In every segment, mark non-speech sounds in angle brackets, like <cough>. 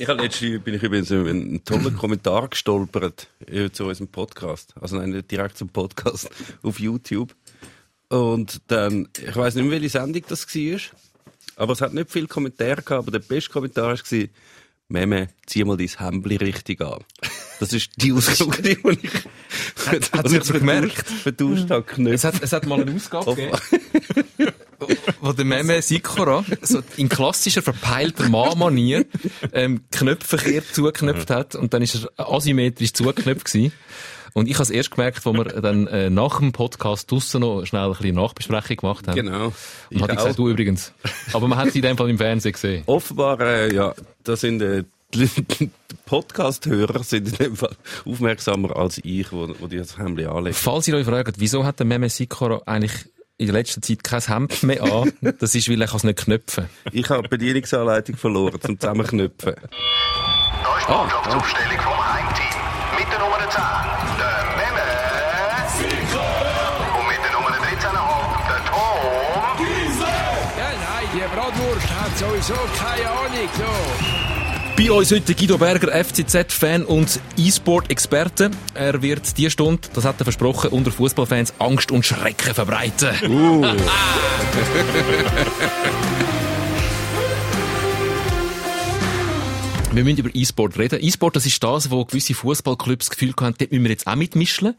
Ich habe letztens bin ich übrigens über einen tollen Kommentar gestolpert äh, zu unserem Podcast. Also nein, nicht direkt zum Podcast <laughs> auf YouTube. Und dann, ich weiß nicht mehr, welche Sendung das war. Aber es hat nicht viele Kommentare gehabt, aber der beste Kommentar war, Meme, zieh mal dein Hemdli richtig an. Das ist die <laughs> Ausgabe, die ich, hat, hat sich so gemerkt. Vertauscht habe, es hat, es hat mal eine Ausgabe gegeben, <laughs> <laughs> wo der Meme Sikora so in klassischer verpeilter Mann-Manier ähm, Knöpfe kehrt zugeknöpft hat und dann ist er asymmetrisch zugeknöpft gewesen. Und ich habe es erst gemerkt, wo wir dann äh, nach dem Podcast draussen noch schnell ein bisschen Nachbesprechung gemacht haben. Genau. Und hat gesagt, du übrigens. Aber man hat sie in dem Fall im Fernsehen gesehen. Offenbar, äh, ja, das sind äh, die Podcast-Hörer sind in dem Fall aufmerksamer als ich, wo, wo die das Hemd anlegen. Falls ihr euch fragt, wieso hat der Meme Sikora eigentlich in der letzten Zeit kein Hemd mehr an. Das ist, weil ich es nicht knöpfen Ich habe die Bedienungsanleitung verloren zum Zusammenknöpfen. Da ist die Mannschaftsaufstellung vom Heimteam. Mit der Nummer 10, der Memme. Und mit der Nummer 13,5, der Tom. Ja, nein, die Bratwurst hat sowieso keine Ahnung. So. Bei uns heute Guido Berger, FCZ-Fan und E-Sport-Experte. Er wird die Stunde, das hat er versprochen, unter Fußballfans Angst und Schrecken verbreiten. Uh. <laughs> <laughs> Wir müssen über E-Sport reden. E-Sport, das ist das, wo gewisse Fußballclubs das Gefühl haben, dort müssen wir jetzt auch mitmischen.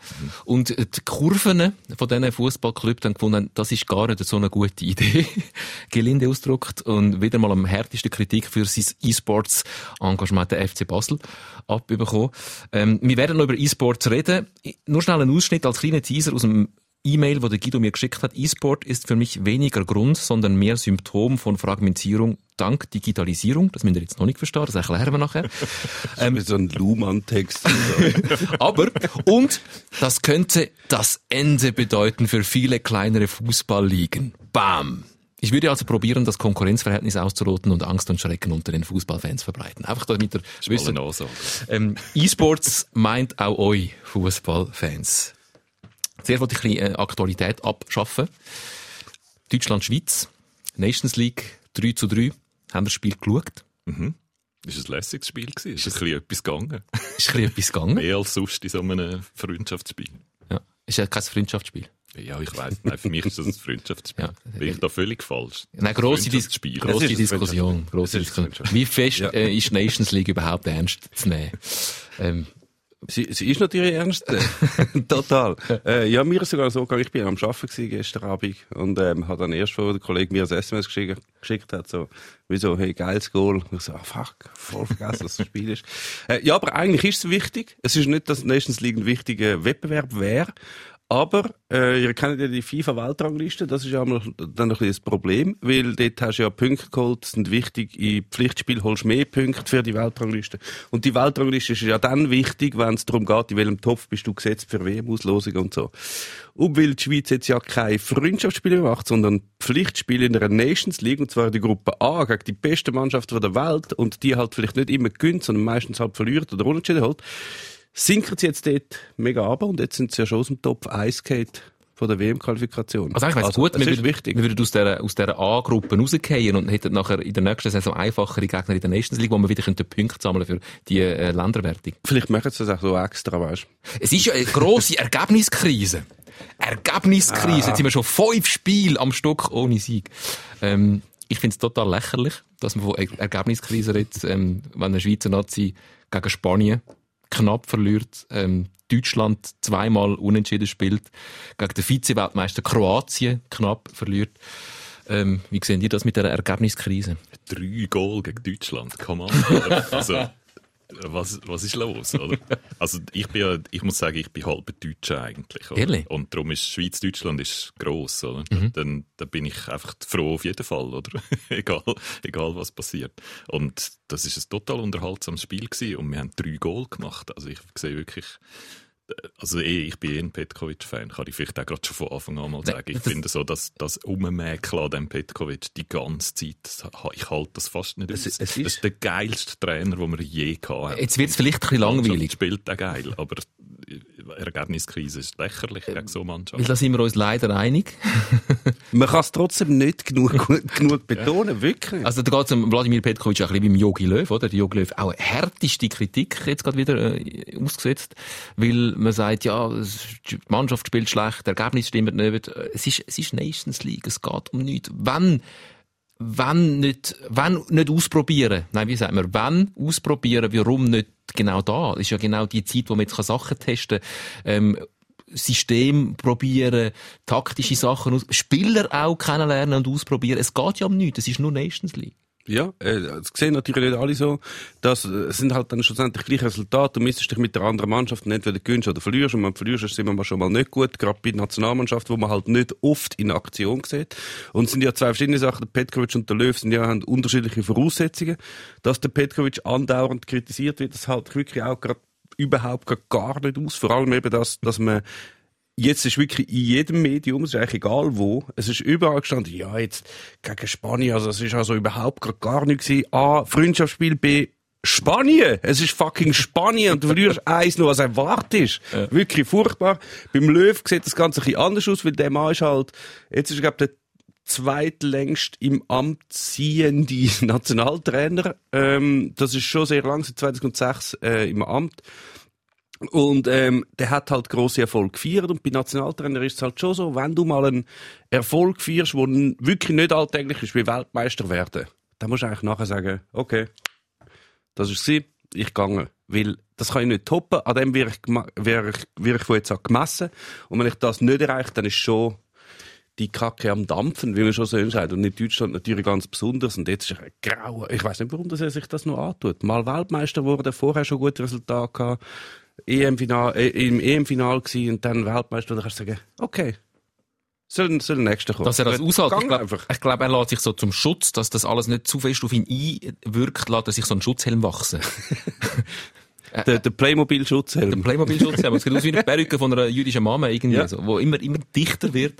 Und die Kurven von diesen Fußballclubs haben gefunden, das ist gar nicht so eine gute Idee. <laughs> Gelinde ausgedrückt. Und wieder mal am härtesten Kritik für sein E-Sports-Engagement der FC Basel abbekommen. Ähm, wir werden noch über E-Sports reden. Nur schnell ein Ausschnitt als kleiner Teaser aus dem E-Mail, wo der Guido mir geschickt hat, E-Sport ist für mich weniger Grund, sondern mehr Symptom von Fragmentierung dank Digitalisierung. Das müsst ihr jetzt noch nicht verstehen, das erklären wir nachher. <laughs> ähm, so ein Luhmann-Text. <laughs> Aber, und das könnte das Ende bedeuten für viele kleinere Fußballligen. Bam! Ich würde also probieren, das Konkurrenzverhältnis auszuroten und Angst und Schrecken unter den Fußballfans verbreiten. Einfach damit ihr wisst. Ähm, E-Sports meint auch euch Fußballfans. Zuerst wollte ich ein bisschen äh, Aktualität abschaffen. Deutschland-Schweiz, Nations League 3 zu 3. Haben das Spiel geschaut? Mhm. Ist ein lässiges Spiel gewesen? Ist, ist ein bisschen etwas gegangen? <laughs> Ist ein bisschen etwas gegangen? Mehr als sonst in so einem Freundschaftsspiel. Ja. Ist ja kein Freundschaftsspiel. Ja, ich weiss. Nein, für mich ist das ein Freundschaftsspiel. Ja. Bin ich da völlig falsch? Nein, grosse, Dis grosse Diskussion. Grosse Diskussion. Wie fest ja. äh, ist Nations League überhaupt ernst zu nehmen? Ähm, Sie, sie ist natürlich ernst. <laughs> Total. Äh, ja, mir ist sogar so gegangen, ich bin am Arbeiten gestern Abend und ähm, hat dann erst, wo der Kollege mir ein SMS geschickt, geschickt hat, so, wieso, hey, geiles Goal. Und ich so, ah, fuck, voll vergessen, dass das Spiel ist. Äh, ja, aber eigentlich ist es wichtig. Es ist nicht, dass Nations League ein wichtiger Wettbewerb wäre, aber äh, ihr kennt ja die FIFA-Weltrangliste, das ist ja dann ein bisschen das Problem, weil dort hast du ja Punkte geholt, sind wichtig, im Pflichtspiel holst du mehr Punkte für die Weltrangliste. Und die Weltrangliste ist ja dann wichtig, wenn es darum geht, in welchem Topf bist du gesetzt für WM-Auslosung und so. Und weil die Schweiz jetzt ja keine Freundschaftsspiele macht, sondern Pflichtspiele in der Nations League, und zwar in der Gruppe A, gegen die beste Mannschaft der Welt, und die halt vielleicht nicht immer gönnt, sondern meistens halt verliert oder unentschieden halt, sinken sie jetzt dort mega ab und jetzt sind sie ja schon aus dem Topf 1 von der WM-Qualifikation. Also eigentlich wäre es also, gut, wir, würden, wichtig. wir würden aus dieser, aus dieser A-Gruppe rausgehen und hätten nachher in der nächsten Saison einfachere Gegner in der Nations League, wo wir wieder Punkte sammeln für die äh, Länderwertung. Vielleicht machen sie das auch so extra, weißt Es ist ja eine grosse Ergebniskrise. Ergebniskrise. Ah. Jetzt sind wir schon fünf Spiele am Stück ohne Sieg. Ähm, ich finde es total lächerlich, dass man von er Ergebniskrise redet, ähm, wenn eine Schweizer Nazi gegen Spanien knapp verliert. Ähm, Deutschland zweimal unentschieden spielt. Gegen den Vize-Weltmeister Kroatien knapp verliert. Ähm, wie sehen ihr das mit der Ergebniskrise? Drei Goal gegen Deutschland, come on. also, was, was ist los, oder? <laughs> Also ich bin ja, ich muss sagen, ich bin halb Deutscher eigentlich. Oder? Ehrlich? Und darum ist Schweiz-Deutschland ist gross, oder? Mhm. Dann, dann bin ich einfach froh auf jeden Fall, oder? <laughs> egal, egal was passiert. Und das ist ein total unterhaltsames Spiel gewesen und wir haben drei Goal gemacht. Also ich sehe wirklich, also eh, ich bin eh ein Petkovic-Fan, kann ich vielleicht auch gerade schon von Anfang an mal sagen. Ich das finde so, dass das Ummäkeln an dem Petkovic die ganze Zeit, ich halte das fast nicht es, es ist, Das ist der geilste Trainer, den wir je hatten. Jetzt wird es vielleicht ein bisschen langweilig. spielt er geil, aber Ergebniskrise ist lächerlich gegen so Weil Mannschaften. da sind wir uns leider einig. <laughs> Man kann es trotzdem nicht genug, <laughs> genug betonen, wirklich. Also da geht es um Wladimir Petkovic auch ein bisschen beim Jogi Löw, oder? Der Jogi Löw auch eine härteste Kritik jetzt gerade wieder äh, ausgesetzt, weil man sagt, ja, es- die Mannschaft spielt schlecht, das Ergebnis stimmt nicht. Es ist, es ist Nations League, es geht um nichts. Wenn wenn nicht, wenn nicht ausprobieren, nein, wie sagt man, wenn ausprobieren, warum nicht genau da? Das ist ja genau die Zeit, wo man jetzt Sachen testen kann. Ähm, System probieren, taktische Sachen aus, Spieler auch kennenlernen und ausprobieren. Es geht ja um nichts, es ist nur Nations League. Ja, äh, das sehen natürlich nicht alle so. Das äh, sind halt dann schlussendlich gleiche Resultate. Du misst dich mit der anderen Mannschaft und entweder gewinnst oder verlierst. Und wenn du verlierst, sind wir schon mal nicht gut. Gerade bei der Nationalmannschaft, wo man halt nicht oft in Aktion sieht. Und es sind ja zwei verschiedene Sachen. Der Petkovic und der Löw sind ja, haben unterschiedliche Voraussetzungen. Dass der Petkovic andauernd kritisiert wird, das halt wirklich auch gerade überhaupt gar- gar nicht aus. Vor allem eben das, dass man Jetzt ist wirklich in jedem Medium, es ist eigentlich egal wo, es ist überall gestanden, ja, jetzt gegen Spanien, also es ist also überhaupt gar nichts gewesen. A, Freundschaftsspiel, B, Spanien! Es ist fucking Spanien und du verlierst <laughs> eins nur, was erwartest. Wirklich furchtbar. Beim Löw sieht das Ganze ein bisschen anders aus, weil der Mann ist halt, jetzt ist, glaube der zweitlängst im Amt ziehende <laughs> Nationaltrainer. Ähm, das ist schon sehr lang, seit 2006 äh, im Amt. Und ähm, der hat halt grosse Erfolg gefeiert und bei Nationaltrainer ist es halt schon so, wenn du mal einen Erfolg feierst, der wirklich nicht alltäglich ist, wie Weltmeister werden, dann musst du eigentlich nachher sagen, okay, das ist sie, ich gehe. Weil das kann ich nicht toppen, an dem wäre ich, wäre ich, wäre ich von jetzt an gemessen. Und wenn ich das nicht erreiche, dann ist schon die Kacke am Dampfen, wie man schon so sagt. Und in Deutschland natürlich ganz besonders. Und jetzt ist er grauer. Ich weiß nicht, warum er sich das noch antut. Mal Weltmeister wurde, vorher schon gute Resultate gehabt. EM-Final, äh, im EM-Final gewesen und dann Weltmeister. Da kannst du sagen, okay. Soll, soll der Nächste kommen. Dass er das aushält. Ich glaube, glaub, er lässt sich so zum Schutz, dass das alles nicht zu fest auf ihn einwirkt, lässt er sich so einen Schutzhelm wachsen. <laughs> Der, der Playmobil-Schutzhelm. Den Playmobil-Schutzhelm. Es sieht aus wie eine Perücke von einer jüdischen Mama irgendwie, Ja. so, wo immer, immer dichter wird.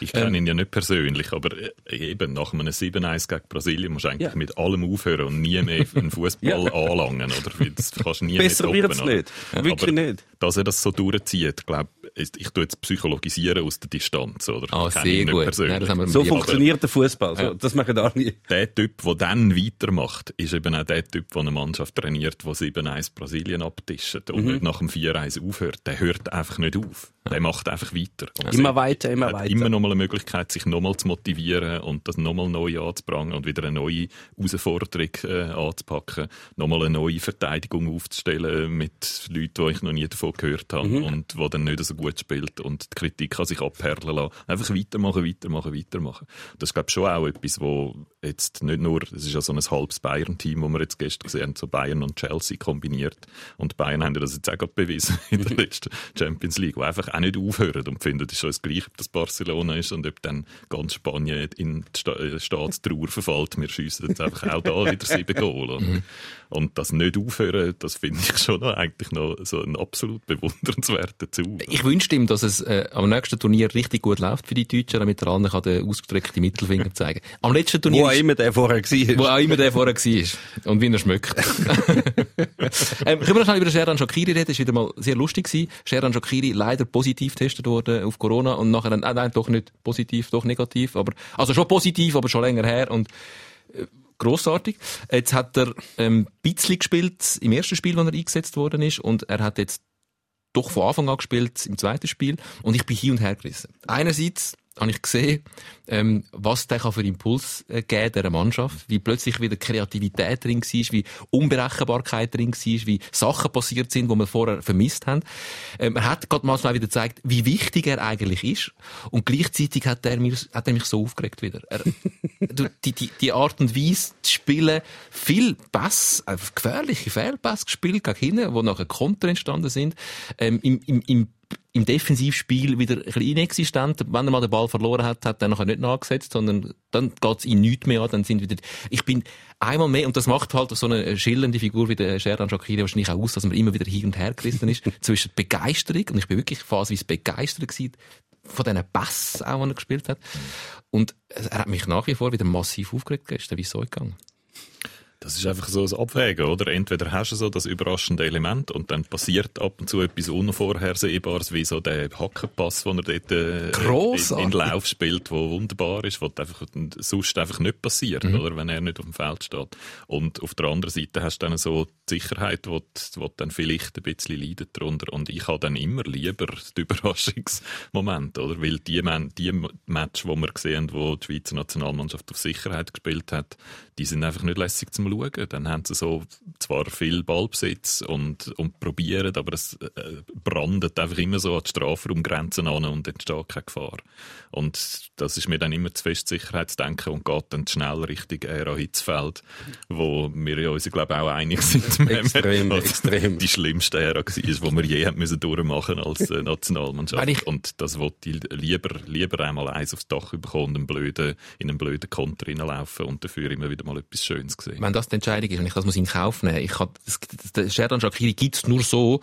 Ich Ähm. kenne ihn ja nicht persönlich, aber äh, eben nach einem 7-1 gegen Brasilien musst du eigentlich Ja. mit allem aufhören und nie mehr einen Fußball <laughs> Ja. anlangen, oder? Das kannst du nie Besser mehr wird's nicht. Wirklich aber nicht. Dass er das so durchzieht, glaube ich, ich tue jetzt psychologisieren aus der Distanz, oder? Ah, sehr gut. persönlich. Nein, So Ja, funktioniert der Fußball. So, Das machen alle. der Typ, der dann weitermacht, ist eben auch der Typ, der eine Mannschaft trainiert, der 7-1 Brasilien abtischt und Mhm. nicht nach dem 4-1 aufhört. Der hört einfach nicht auf. Der macht einfach weiter. Und Immer weiter, immer hat weiter. immer noch mal eine Möglichkeit, sich nochmal zu motivieren und das nochmal neu anzubringen und wieder eine neue Herausforderung äh, anzupacken, nochmal eine neue Verteidigung aufzustellen mit Leuten, die ich noch nie davon gehört habe Mhm. und die dann nicht so gut spielt und die Kritik kann sich abperlen lassen. Einfach weitermachen, weitermachen, weitermachen. Das ist, glaube ich, schon auch etwas, wo jetzt nicht nur, es ist ja so ein halbes Bayern-Team, wo wir jetzt gestern gesehen haben, so Bayern und Chelsea kombiniert und Bayern haben ja das jetzt auch gerade bewiesen in der letzten Champions League, wo einfach auch nicht aufhören und finden, es ist schon das Gleiche, ob das Barcelona ist und ob dann ganz Spanien in die äh, Staatstrauer verfällt. Wir schiessen jetzt einfach auch da wieder sieben Goal. oder? Und das nicht aufhören, das finde ich schon noch, eigentlich noch so ein absolut bewundernswerter Zug. Ich wünschte ihm, dass es äh, am nächsten Turnier richtig gut läuft für die Deutschen, damit der andere kann den ausgestreckten Mittelfinger zeigen Am letzten Turnier Wo auch immer der vorher war. Wo auch immer der vorher war. Und wie er schmeckt. <laughs> ähm, können wir noch schnell über Sheran Shakiri reden? Das war wieder mal sehr lustig. Gewesen. Sheran Shakiri leider positiv getestet worden auf Corona und nachher dann, äh, nein, doch nicht positiv, doch negativ, aber, also schon positiv, aber schon länger her und, äh, grossartig. Jetzt hat er, ähm, bisschen gespielt im ersten Spiel, wo er eingesetzt worden ist und er hat jetzt doch von Anfang an gespielt im zweiten Spiel und ich bin hin und her gerissen. Einerseits habe ich gesehen, ähm, was der kann für Impuls äh, geben dieser Mannschaft, wie plötzlich wieder Kreativität drin war, wie Unberechenbarkeit drin war, wie Sachen passiert sind, die wir vorher vermisst haben. Ähm, er hat gerade mal wieder gezeigt, wie wichtig er eigentlich ist und gleichzeitig hat er, mir, hat er mich so aufgeregt wieder. Er, <laughs> die, die, die Art und Weise zu spielen, viel Pass, äh, gefährliche Fehlpass gespielt gegen hinten, wo nachher Konter entstanden sind, ähm, im, im, im im Defensivspiel wieder ein bisschen inexistent. Wenn er mal den Ball verloren hat, hat er nachher nicht nachgesetzt, sondern dann geht's ihm nichts mehr an, dann sind wieder, ich bin einmal mehr, und das macht halt so eine schillernde Figur wie der Sheran Shakiri wahrscheinlich auch aus, dass man immer wieder hin und her gerissen ist, <laughs> zwischen Begeisterung, und ich bin wirklich phasenweise begeistert gewesen, von diesen Bass auch, die er gespielt hat. Und er hat mich nach wie vor wieder massiv aufgeregt gestern, wie es so gegangen. Das ist einfach so ein Abwägen, oder? Entweder hast du so das überraschende Element und dann passiert ab und zu etwas Unvorhersehbares, wie so der Hackenpass, den er dort äh, in, in Lauf spielt, wo wunderbar ist, wo einfach, sonst einfach nicht passiert, oder? Wenn er nicht auf dem Feld steht. Und auf der anderen Seite hast du dann so die Sicherheit, wo, du- wo du dann vielleicht ein bisschen leidet darunter. Und ich habe dann immer lieber den <laughs> Überraschungsmoment, oder? Weil die, Man die Match, die wir gesehen haben, wo die Schweizer Nationalmannschaft auf Sicherheit gespielt hat, die sind einfach nicht lässig zum Schauen. Dann haben sie so zwar viel Ballbesitz und, und probieren, aber es äh, brandet einfach immer so an die Strafraumgrenzen an und entsteht keine Gefahr. Und das ist mir dann immer zu fest Sicherheitsdenken und geht dann schnell Richtung Ära Hitzfeld, wo wir ja uns, glaube ich, auch einig sind. <laughs> Extrem, was <laughs> extrem. Die schlimmste Ära war, die wir je haben müssen durchmachen als äh, <laughs> Nationalmannschaft. Und das wollte ich lieber, lieber einmal eins aufs Dach bekommen und einen blöden, in einen blöden Konter reinlaufen und dafür immer wieder mal etwas Schönes sehen. Wenn das die Entscheidung ist und ich das muss in Kauf nehmen, ich kann, das, das, der Sherdan Shakiri gibt's nur so,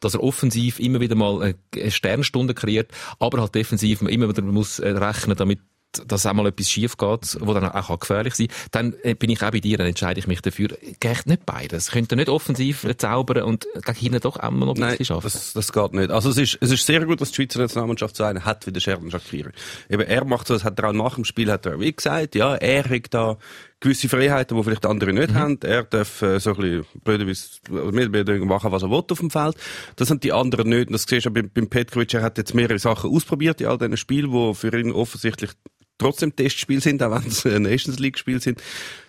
dass er offensiv immer wieder mal eine- eine Sternstunde kreiert, aber halt defensiv immer wieder muss äh, rechnen, damit dass auch mal etwas schief geht, wo dann auch gefährlich sein kann, dann äh, bin ich auch bei dir, dann entscheide ich mich dafür. Geht nicht beides. Könnt ihr nicht offensiv äh, zaubern und gegen hinten doch mal noch ein Nein, bisschen schaffen? das, das geht nicht. Also es ist, es ist sehr gut, dass die Schweizer Nationalmannschaft so einen hat wie der Sheridan Shakiri. Eben, er macht so, das hat er auch nach dem Spiel, hat er wie gesagt, ja, er hat da gewisse Freiheiten, die vielleicht andere nicht haben. Er darf äh, so ein bisschen blöderweise machen, was er will auf dem Feld. Das haben die anderen nicht. Und das siehst du beim, beim Petkovic, er hat jetzt mehrere Sachen ausprobiert in all diesen Spielen, die für ihn offensichtlich trotzdem Testspiel sind, auch wenn es äh, Nations League Spiel sind.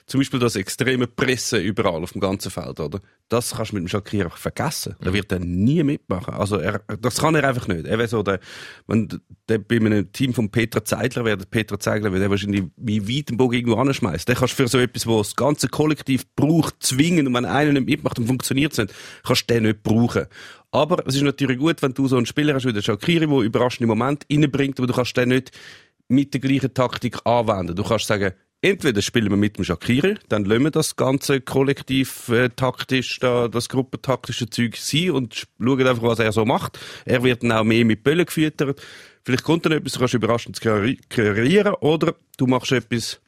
Zum Beispiel das extreme Pressen überall auf dem ganzen Feld, oder? Das kannst du mit dem Shakir einfach vergessen. Da wird er nie mitmachen. Also er, das kann er einfach nicht. Er wäre so der, wenn der bei einem Team von Peter Zeidler wäre, Peter Zeidler, der wahrscheinlich wie weit den Bogen irgendwo anschmeißt. Der kannst du für so etwas, wo das ganze Kollektiv braucht, zwingen und wenn einer nicht mitmacht und funktioniert es nicht, kannst du den nicht brauchen. Aber es ist natürlich gut, wenn du so einen Spieler hast wie der Shakiri, der überraschende Moment reinbringt, aber du kannst den nicht mit der gleichen Taktik anwenden. Du kannst sagen, entweder spielen wir mit dem Shakiri, dann lassen wir das ganze kollektiv äh, taktisch, da, das gruppentaktische Zeug sein und sch- schauen einfach, was er so macht. Er wird dann auch mehr mit Böllen gefüttert. Vielleicht kommt dann etwas, du kannst überraschend kre- kreieren oder du machst etwas,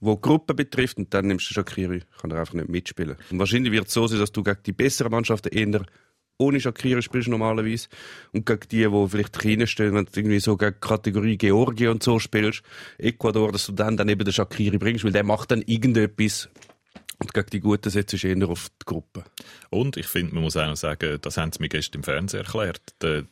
wo Gruppe betrifft und dann nimmst du Shakiri, kann er einfach nicht mitspielen. Und wahrscheinlich wird es so sein, dass du gegen die besseren Mannschaften eher ohne Shakiri spielst normalerweise und gegen die, die vielleicht kleiner stehen, wenn du irgendwie so gegen Kategorie Georgien und so spielst, Ecuador, dass du dann, dann eben den Shakiri bringst, weil der macht dann irgendetwas und gegen die Guten setzt du eher auf die Gruppe. Und ich finde, man muss auch noch sagen, das haben sie mir gestern im Fernsehen erklärt,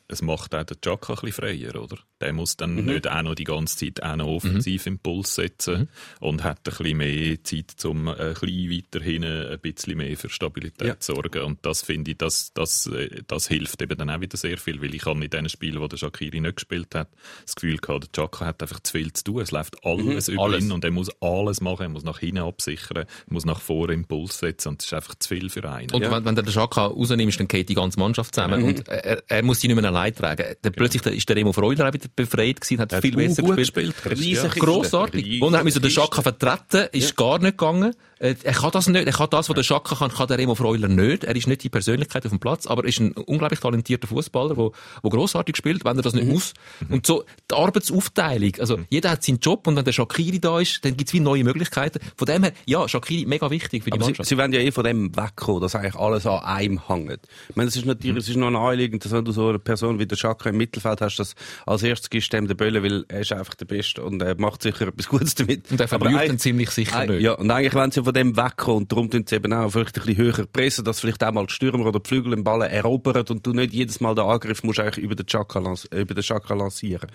es macht auch den Chaka ein bisschen freier, oder? Der muss dann Mhm. nicht auch noch die ganze Zeit auch noch offensiv Impuls setzen und hat ein bisschen mehr Zeit, um äh, ein bisschen weiter hinten ein bisschen mehr für Stabilität Ja. zu sorgen. Und das finde ich, das, das, äh, das hilft eben dann auch wieder sehr viel, weil ich habe in den Spielen, wo der Shakiri nicht gespielt hat, das Gefühl gehabt, der Chaka hat einfach zu viel zu tun. Es läuft alles über Alles. ihn und er muss alles machen, er muss nach hinten absichern, er muss nach vorne Impuls setzen und das ist einfach zu viel für einen. Und wenn, wenn du den Schaka rausnimmst, dann geht die ganze Mannschaft zusammen. Und er, er muss die nicht mehr allein tragen. Dann plötzlich ist der Remo Freuler auch wieder befreit gewesen, hat viel besser gut gespielt. gespielt. Riesig Ja. Grossartig. Und er müssen den Schaka vertreten, ist gar nicht gegangen. Äh, Er kann das nicht, er kann das, was der Schaka kann, kann der Remo Freuler nicht. Er ist nicht die Persönlichkeit auf dem Platz, aber er ist ein unglaublich talentierter Fußballer, der, der grossartig spielt, wenn er das nicht muss. Und so, die Arbeitsaufteilung, also jeder hat seinen Job und wenn der Shakiri da ist, dann gibt's wie neue Möglichkeiten. Von dem her, ja, Shakiri mega wichtig für die Aber sie, Mannschaft. sie wollen ja eh von dem wegkommen, dass eigentlich alles an einem hängt. Ich meine, es ist natürlich, es ist noch naheliegend, dass wenn du so eine Person wie der Schaka im Mittelfeld hast, dass als erstes gibst du dem den Böllen, weil er ist einfach der Beste und er macht sicher etwas Gutes damit. Und er verliert dann ziemlich sicher nicht. Ja, und eigentlich wollen sie von dem wegkommen und darum tun sie eben auch vielleicht ein bisschen höher pressen, dass vielleicht auch mal die Stürmer oder die Flügel den Ball erobern und du nicht jedes Mal den Angriff musst eigentlich über den Chaka, über den Chaka lancieren.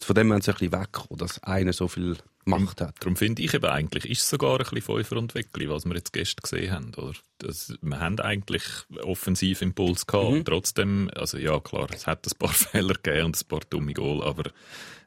Von dem wollen sie ein bisschen wegkommen, dass einer so viel Macht hat. Darum finde ich eben eigentlich, ist es sogar ein bisschen Fünfer und Weckli, was wir jetzt gestern gesehen haben, oder? Das, wir haben eigentlich offensiv Impuls gehabt und trotzdem, also ja klar, es hat ein paar <laughs> Fehler gegeben und ein paar dumme Goal, aber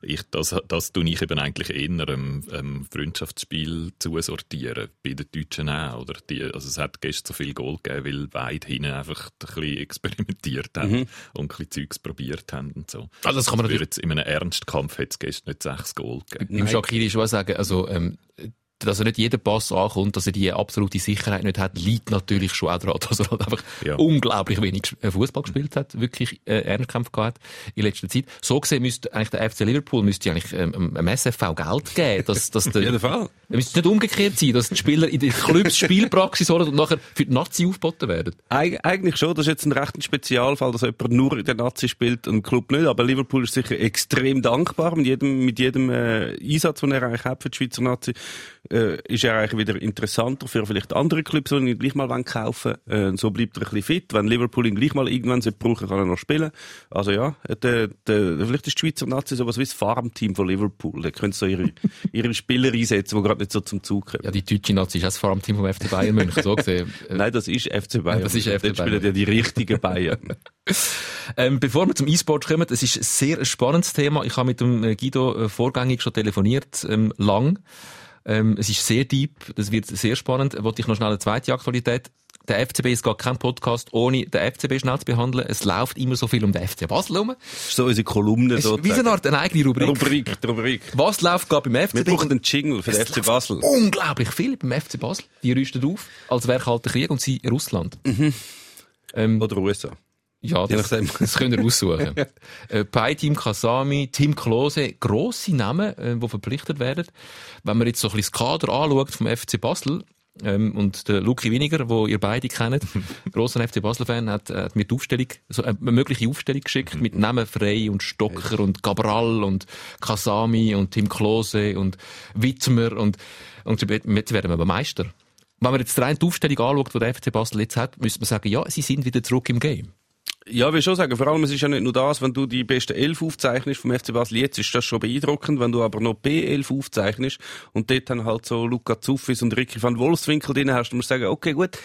ich, das, das tue ich eben eigentlich eher einem, einem Freundschaftsspiel zusortieren, bei den Deutschen auch, oder? Die, also es hat gestern so viel Goal gegeben, weil weit hinten einfach ein bisschen experimentiert haben und ein bisschen Zeugs probiert haben und so. Also das kann man natürlich jetzt in einem Ernstkampf hätte es gestern nicht sechs Goal gegeben. Im Shakiri schon sagen, also, ähm, dass er nicht jeden Pass ankommt, dass er die absolute Sicherheit nicht hat, liegt natürlich schon auch daran, <laughs> dass er halt einfach Ja. unglaublich wenig äh, Fußball gespielt hat, wirklich äh, Ernstkampf gehabt in letzter Zeit. So gesehen müsste eigentlich der FC Liverpool müsste eigentlich ähm, einem SFV Geld geben, dass, dass <laughs> der, jeden Fall. es müsste nicht umgekehrt sein, dass die Spieler in den Clubs Spielpraxis holen und nachher für die Nazi aufgeboten werden. Eig eigentlich schon, das ist jetzt ein rechter Spezialfall, dass jemand nur in der Nazi spielt und Club nicht, aber Liverpool ist sicher extrem dankbar mit jedem, mit jedem äh, Einsatz, den er eigentlich hat für die Schweizer Nazi, äh, ist er eigentlich wieder interessanter für vielleicht andere Clubs, die ihn gleich mal wollen kaufen äh, So bleibt er ein bisschen fit. Wenn Liverpool ihn gleich mal irgendwann brauchen, kann er noch spielen. Also ja, der, der, vielleicht ist die Schweizer Nazi sowas wie das Farmteam von Liverpool. Da können so ihre, <laughs> ihre Spieler einsetzen, die gerade nicht so zum Zug kommen. Ja, die deutsche Nazi ist auch das Farmteam vom FC Bayern München, so gesehen. Äh, <laughs> Nein, das ist FC Bayern. Das ist FC Dort Bayern. spielen ja die richtigen Bayern. <laughs> Ähm, bevor wir zum E-Sport kommen, es ist ein sehr spannendes Thema. Ich habe mit dem äh, Guido äh, vorgängig schon telefoniert, ähm, lang. Ähm, es ist sehr deep, das wird sehr spannend. Wollte ich noch schnell eine zweite Aktualität. Der FCB ist gar kein Podcast, ohne den FCB schnell zu behandeln. Es läuft immer so viel um den FC Basel herum. So unsere Kolumne Es ist wie so eine Art eine eigene Rubrik. Rubrik, Rubrik. Was läuft gerade beim Wir FCB? brauchen einen Jingle für den FC Basel. Unglaublich viel beim FC Basel. Die rüsten auf, als wäre kalter Krieg und sie Russland. Ähm, Oder USA. Ja, das, das könnt ihr aussuchen. <laughs> äh, bei Team Kasami, Tim Klose, grosse Namen, äh, die verpflichtet werden. Wenn man jetzt so ein bisschen das Kader anschaut vom FC Basel, ähm, und der Luki Winiger, wo ihr beide kennt, <laughs> grosser FC Basel-Fan, hat, äh, hat mir die Aufstellung, so eine mögliche Aufstellung geschickt mit Namen Frey und Stocker und Cabral und Kasami und Tim Klose und Wittmer und, und jetzt werden wir aber Meister. Wenn man jetzt rein die Aufstellung anschaut, die der FC Basel jetzt hat, müsste man sagen, ja, sie sind wieder zurück im Game. Ja, ich will schon sagen, vor allem, es ist ja nicht nur das, wenn du die besten elf aufzeichnest vom FC Basel jetzt, ist das schon beeindruckend, wenn du aber noch B11 aufzeichnest und dort dann halt so Luca Zuffis und Ricky van Wolfswinkel drin hast, dann musst du sagen, okay, gut,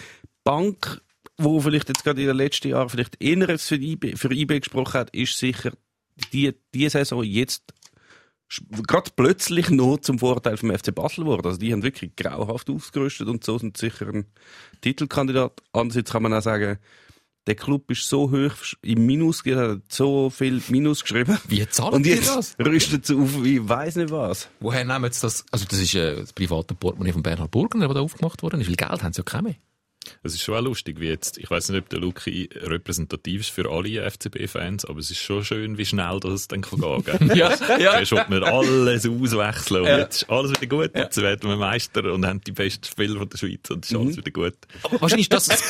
Bank, wo vielleicht jetzt gerade in den letzten Jahren vielleicht jetzt für IB, für IB gesprochen hat, ist sicher die, die Saison jetzt gerade plötzlich noch zum Vorteil vom FC Basel geworden. Also die haben wirklich grauhaft ausgerüstet und so sind sicher ein Titelkandidat. Andererseits kann man auch sagen, der Club ist so hoch im Minus, er hat so viel Minus geschrieben. Wie zahlen Und jetzt das? rüstet sie auf, wie ich weiss nicht was. Woher nehmen sie das? Also, das ist äh, das private Portemonnaie von Bernhard Burgener, das da aufgemacht worden ist. Weil Geld haben sie ja kein mehr. Es ist schon auch lustig, wie jetzt, ich weiß nicht, ob der Luki repräsentativ ist für alle FCB-Fans, aber es ist schon schön, wie schnell das dann kann gehen kann. <laughs> Ja, ja. Zuerst will man alles auswechseln und Ja. jetzt ist alles wieder gut. Jetzt werden wir Meister und haben die besten Spieler von der Schweiz und es ist alles wieder gut. Aber wahrscheinlich ist das,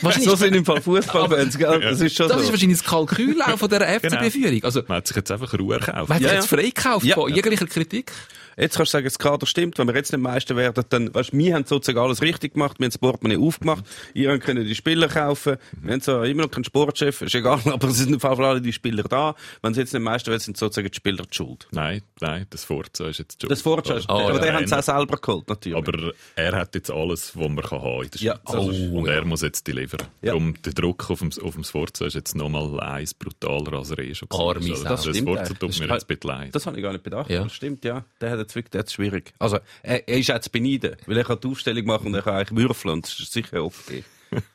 wahrscheinlich, So sind im Fall Fußballfans, gell? Das ist schon das ist so. wahrscheinlich das Kalkül auch von dieser FCB-Führung. Also, Man hat sich jetzt einfach Ruhe gekauft. man hat Ja, sich jetzt ja. freikauft Ja. von jeglicher Kritik. Jetzt kannst du sagen, das Kader stimmt. Wenn wir jetzt nicht Meister werden, dann, weißt du, wir haben sozusagen alles richtig gemacht. Wir haben das Portemonnaie aufgemacht. Ihr könnt die Spieler kaufen. Wir haben zwar immer noch keinen Sportchef, ist egal, <laughs> aber es sind im Fall alle die Spieler da. Wenn sie jetzt nicht Meister werden, sind sozusagen die Spieler die schuld. Nein, nein, das Forza ist jetzt schon. Das Fortschritt ist, Oh, aber ja. den haben sie auch selber geholt, natürlich. Aber er hat jetzt alles, was man kann haben in der Ja, Schweiz. das ist- und er muss jetzt delivern. Ja. Darum, der Druck auf dem, auf dem Forza ist jetzt nochmal eins brutaler, als er eh schon Arme. Also, das stimmt, Forza ja. tut Das mir jetzt ein bisschen leid. Das habe ich gar nicht bedacht. Ja. Das stimmt, ja. Der hat jetzt wirklich, der hat es schwierig. Also, er, er ist zu beneiden, weil er kann die Aufstellung machen und er kann eigentlich würfeln und das ist sicher okay.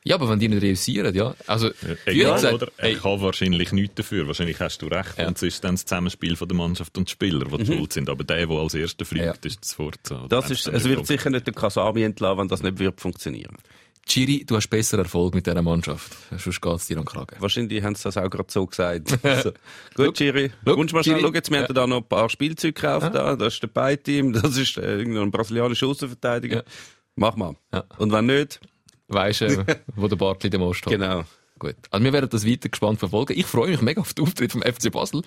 Ja, aber wenn die nicht reüssieren, ja. Also, wie Egal, gesagt, oder? Er ey, kann wahrscheinlich nichts dafür. Wahrscheinlich hast du recht. Ja. Und es ist dann das Zusammenspiel von der Mannschaft und Spieler, die schuld sind. Aber der, der als Erster fliegt, Ja. ist das Forza. Das ist, es wird sicher nicht den Kasami entlassen, wenn das nicht wird funktionieren. Chiri, du hast besser Erfolg mit dieser Mannschaft. Sonst geht's dir an den Kragen. Wahrscheinlich haben sie das auch gerade so gesagt. <laughs> Also, gut, Chiri. Schau, Kommst du mal schnell schauen, jetzt, wir Ja. haben da noch ein paar Spielzeuge gekauft. Da. Das ist der Beiteam, das ist äh, irgendein brasilianischer Außenverteidiger. Ja. Mach mal. Ja. Und wenn nicht, Weisst du, <laughs> wo der Bartli den Most hat? genau. Gut. Also wir werden das weiter gespannt verfolgen. Ich freue mich mega auf den Auftritt vom FC Basel.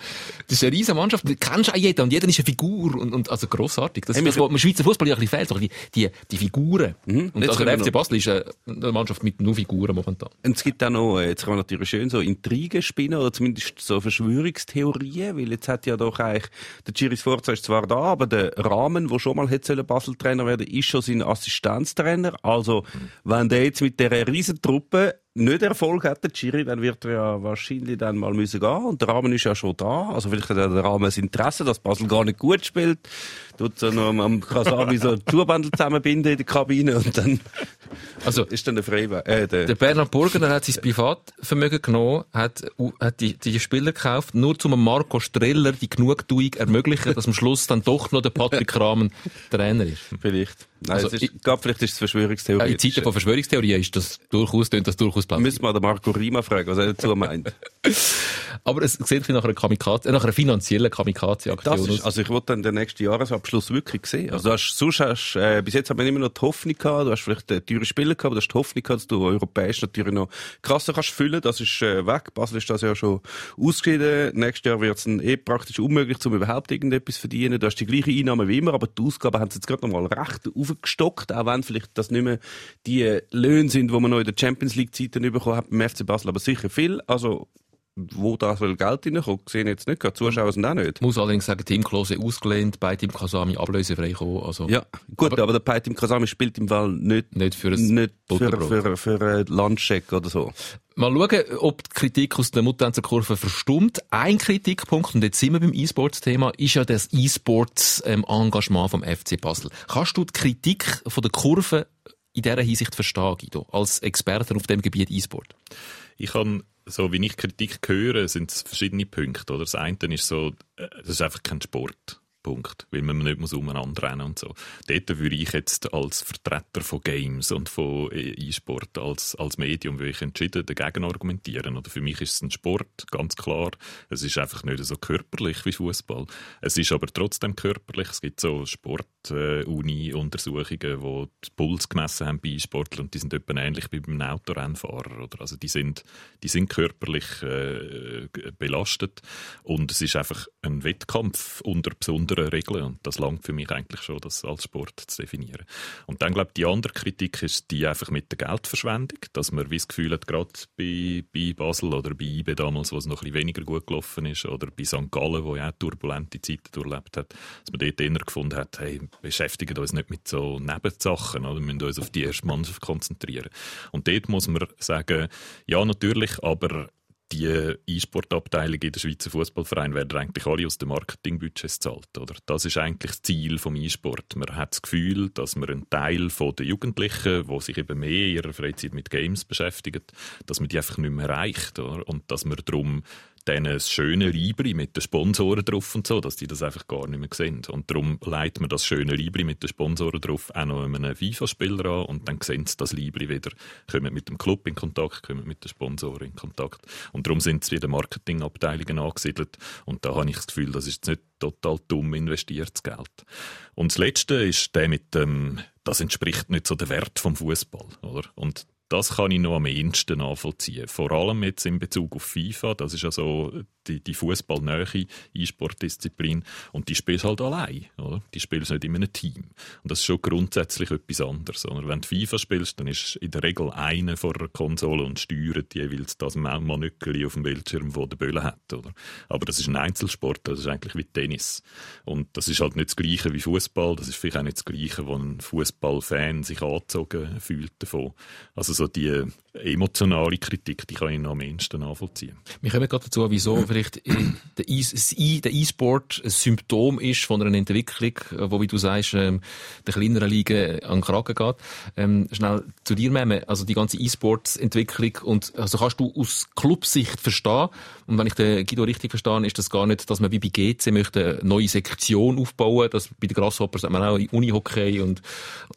Das ist eine riesige Mannschaft. Du kennst auch jeden und jeder ist eine Figur und, und also grossartig. Das, Hey, das, was im Schweizer Fußball ja ein bisschen fehlt, so die, die, die Figuren. Und Jetzt also der FC Basel ist eine, Mannschaft mit nur Figuren momentan. Und es gibt auch noch, jetzt kann man natürlich schön so Intrigen spinnen, oder zumindest so Verschwörungstheorien, weil jetzt hat ja doch eigentlich, der Giris Forza ist zwar da, aber der Rahmen, wo schon mal hätte Basel-Trainer werden, ist schon sein Assistenztrainer. Also, wenn der jetzt mit der riesen Truppe nicht Erfolg hat, der Giri, dann wird er ja wahrscheinlich dann mal müssen gehen. Und der Rahmen ist ja schon da. Also vielleicht hat der Rahmen das Interesse, dass Basel gar nicht gut spielt. Tut so noch am- am Kasabi so ein Tourbandel zusammenbinden in der Kabine und dann Also, <laughs> ist dann der Freiweg, äh, der, Der Bernhard Burgener hat sein Privatvermögen genommen, hat, hat die, die Spieler gekauft, nur zum Marco Streller die Genugtuung ermöglichen, dass am Schluss dann doch noch der Patrick Rahmen Trainer ist. vielleicht. Nein, Also, ist, ich- gab, vielleicht ist es Verschwörungstheorie. Äh, In Zeiten von Verschwörungstheorien ist das durchaus, tönt das durchaus plausibel. Müssen wir den Marco Rima fragen, was er dazu <laughs> meint. Aber es sieht nach einer Kamikaze, äh, nach einer finanziellen Kamikaze-Aktion also ich wollte dann den nächsten Jahresabschluss wirklich sehen. Also du hast, sonst hast, äh, bis jetzt haben wir immer noch die Hoffnung gehabt, du hast vielleicht äh, teure Spieler gehabt, aber du hast die Hoffnung gehabt, dass du europäisch natürlich noch krasser kannst füllen. Das ist äh, weg. Basel ist das ja schon ausgeschieden. Nächstes Jahr wird es eh praktisch unmöglich, um überhaupt irgendetwas zu verdienen. Du hast die gleiche Einnahme wie immer, aber die Ausgaben haben sie jetzt gerade nochmal recht aufgestockt, auch wenn vielleicht das nicht mehr die Löhne sind, die man noch in der Champions League Zeiten bekommen hat beim FC Basel, aber sicher viel. Also wo da soll Geld reinkommen, sehe ich jetzt nicht. Die Zuschauer sind auch nicht. Ich muss allerdings sagen, Team Klose ausgelehnt, bei Team Kasami ablösefrei gekommen. Also Ja, gut, aber, der Peitim Kasami spielt im Fall nicht, nicht für ein nicht für, für, für einen Lunchcheck oder so. Mal schauen, ob die Kritik aus der Mutanzer Kurve verstummt. Ein Kritikpunkt, und jetzt sind wir beim E-Sports-Thema, ist ja das E-Sports-Engagement vom FC Basel. Kannst du die Kritik von der Kurve in dieser Hinsicht verstehen, Guido, als Experte auf dem Gebiet E-Sport? Ich kann, so wie ich Kritik höre, sind es verschiedene Punkte. Oder? Das eine ist so, äh, das ist einfach kein Sport. Punkt. Weil man nicht muss umeinander rennen und so. Dort würde ich jetzt als Vertreter von Games und von äh, E-Sport als, als Medium würde ich entschieden dagegen argumentieren. Oder für mich ist es ein Sport, ganz klar. Es ist einfach nicht so körperlich wie Fußball. Es ist aber trotzdem körperlich. Es gibt so Sport-Uni-Untersuchungen, wo die Puls gemessen haben bei E-Sportlern und die sind etwa ähnlich wie beim Autorennfahrer. Oder? Also die sind, die sind körperlich äh, belastet und es ist einfach ein Wettkampf unter besonderen Regeln und das langt für mich eigentlich schon, das als Sport zu definieren. Und dann glaube ich, die andere Kritik ist die einfach mit der Geldverschwendung, dass man wie das Gefühl hat, gerade bei, bei Basel oder bei IBE damals, wo es noch ein weniger gut gelaufen ist, oder bei St. Gallen, wo ja auch turbulente Zeiten durchlebt hat, dass man dort eher gefunden hat, hey, beschäftigen uns nicht mit so Nebensachen, oder? wir müssen uns auf die erste Mannschaft konzentrieren. Und dort muss man sagen, ja natürlich, aber die E-Sport-Abteilung in der Schweizer Fußballverein werden eigentlich alle aus den Marketingbudgets zahlt, oder? Das ist eigentlich das Ziel vom E-Sport. Man hat das Gefühl, dass man einen Teil der Jugendlichen, die sich eben mehr in ihrer Freizeit mit Games beschäftigen, dass man die einfach nicht mehr erreicht, oder? Und dass man darum dann ein schöne Libri mit den Sponsoren drauf und so, dass die das einfach gar nicht mehr sehen. Und darum leitet man das schöne Libri mit den Sponsoren drauf auch noch einem FIFA-Spieler an und dann sehen sie das Libri wieder, kommen mit dem Club in Kontakt, kommen mit den Sponsoren in Kontakt. Und darum sind sie wieder Marketingabteilungen angesiedelt und da habe ich das Gefühl, das ist nicht total dumm investiertes Geld. Und das Letzte ist der mit dem, das entspricht nicht so der Wert vom Fußball, oder? Und das kann ich noch am ehesten nachvollziehen. Vor allem jetzt in Bezug auf FIFA. Das ist ja so die, die fußballnähe E-Sportdisziplin. Und die spielst halt allein, oder? Die spielst nicht in einem Team. Und das ist schon grundsätzlich etwas anderes. Oder? Wenn du FIFA spielst, dann ist in der Regel einer vor der Konsole und steuert jeweils das Manöckeli auf dem Bildschirm, wo der Böller hat, oder? Aber das ist ein Einzelsport. Das ist eigentlich wie Tennis. Und das ist halt nicht das Gleiche wie Fußball. Das ist vielleicht auch nicht das Gleiche, wo ein Fußballfan sich angezogen fühlt davon. Also so die emotionale Kritik, die kann ich noch am ehesten nachvollziehen. Wir kommen gerade dazu, wieso <clears throat> vielleicht äh, der E- E- der E-Sport ein Symptom ist von einer Entwicklung, äh, wo, wie du sagst, ähm, der kleineren Ligen an den Kragen geht. Ähm, schnell zu dir, Meme, also die ganze E-Sports-Entwicklung und also kannst du aus Clubsicht verstehen, und wenn ich den Guido richtig verstehe, ist das gar nicht, dass man wie bei GC möchte eine neue Sektion aufbauen, dass bei den Grasshoppers hat man auch Unihockey und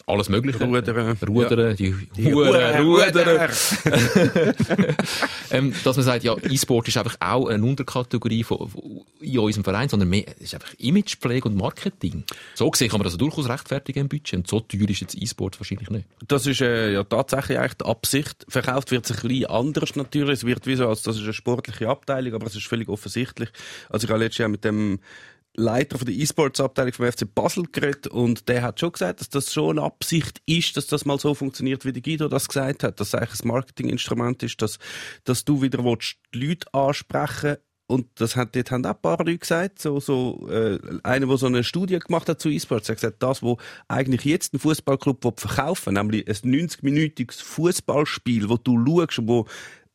alles mögliche. Rudern. Rudern, die, Die Huren, Rudern. <laughs> ähm, dass man sagt, ja, E-Sport ist einfach auch eine Unterkategorie von, von, in unserem Verein, sondern mehr, es ist einfach Imagepflege und Marketing. So gesehen kann man das durchaus rechtfertigen im Budget. Und so teuer ist jetzt E-Sport wahrscheinlich nicht. Das ist äh, ja tatsächlich eigentlich die Absicht. Verkauft wird es ein bisschen anders natürlich. Es wird wie so, als das ist eine sportliche Abteilung, aber es ist völlig offensichtlich. Also ich habe letztes Jahr mit dem Leiter von der E-Sports-Abteilung vom FC Basel geredet und der hat schon gesagt, dass das schon eine Absicht ist, dass das mal so funktioniert, wie der Guido das gesagt hat, dass es eigentlich ein Marketinginstrument ist, dass, dass du wieder willst, die Leute ansprechen. Und das hat, dort haben auch ein paar Leute gesagt, so, so, äh, einer, der so eine Studie gemacht hat zu E-Sports, hat gesagt, das, wo eigentlich jetzt ein Fußballclub verkaufen nämlich ein 90-minütiges Fußballspiel, wo du schaust und wo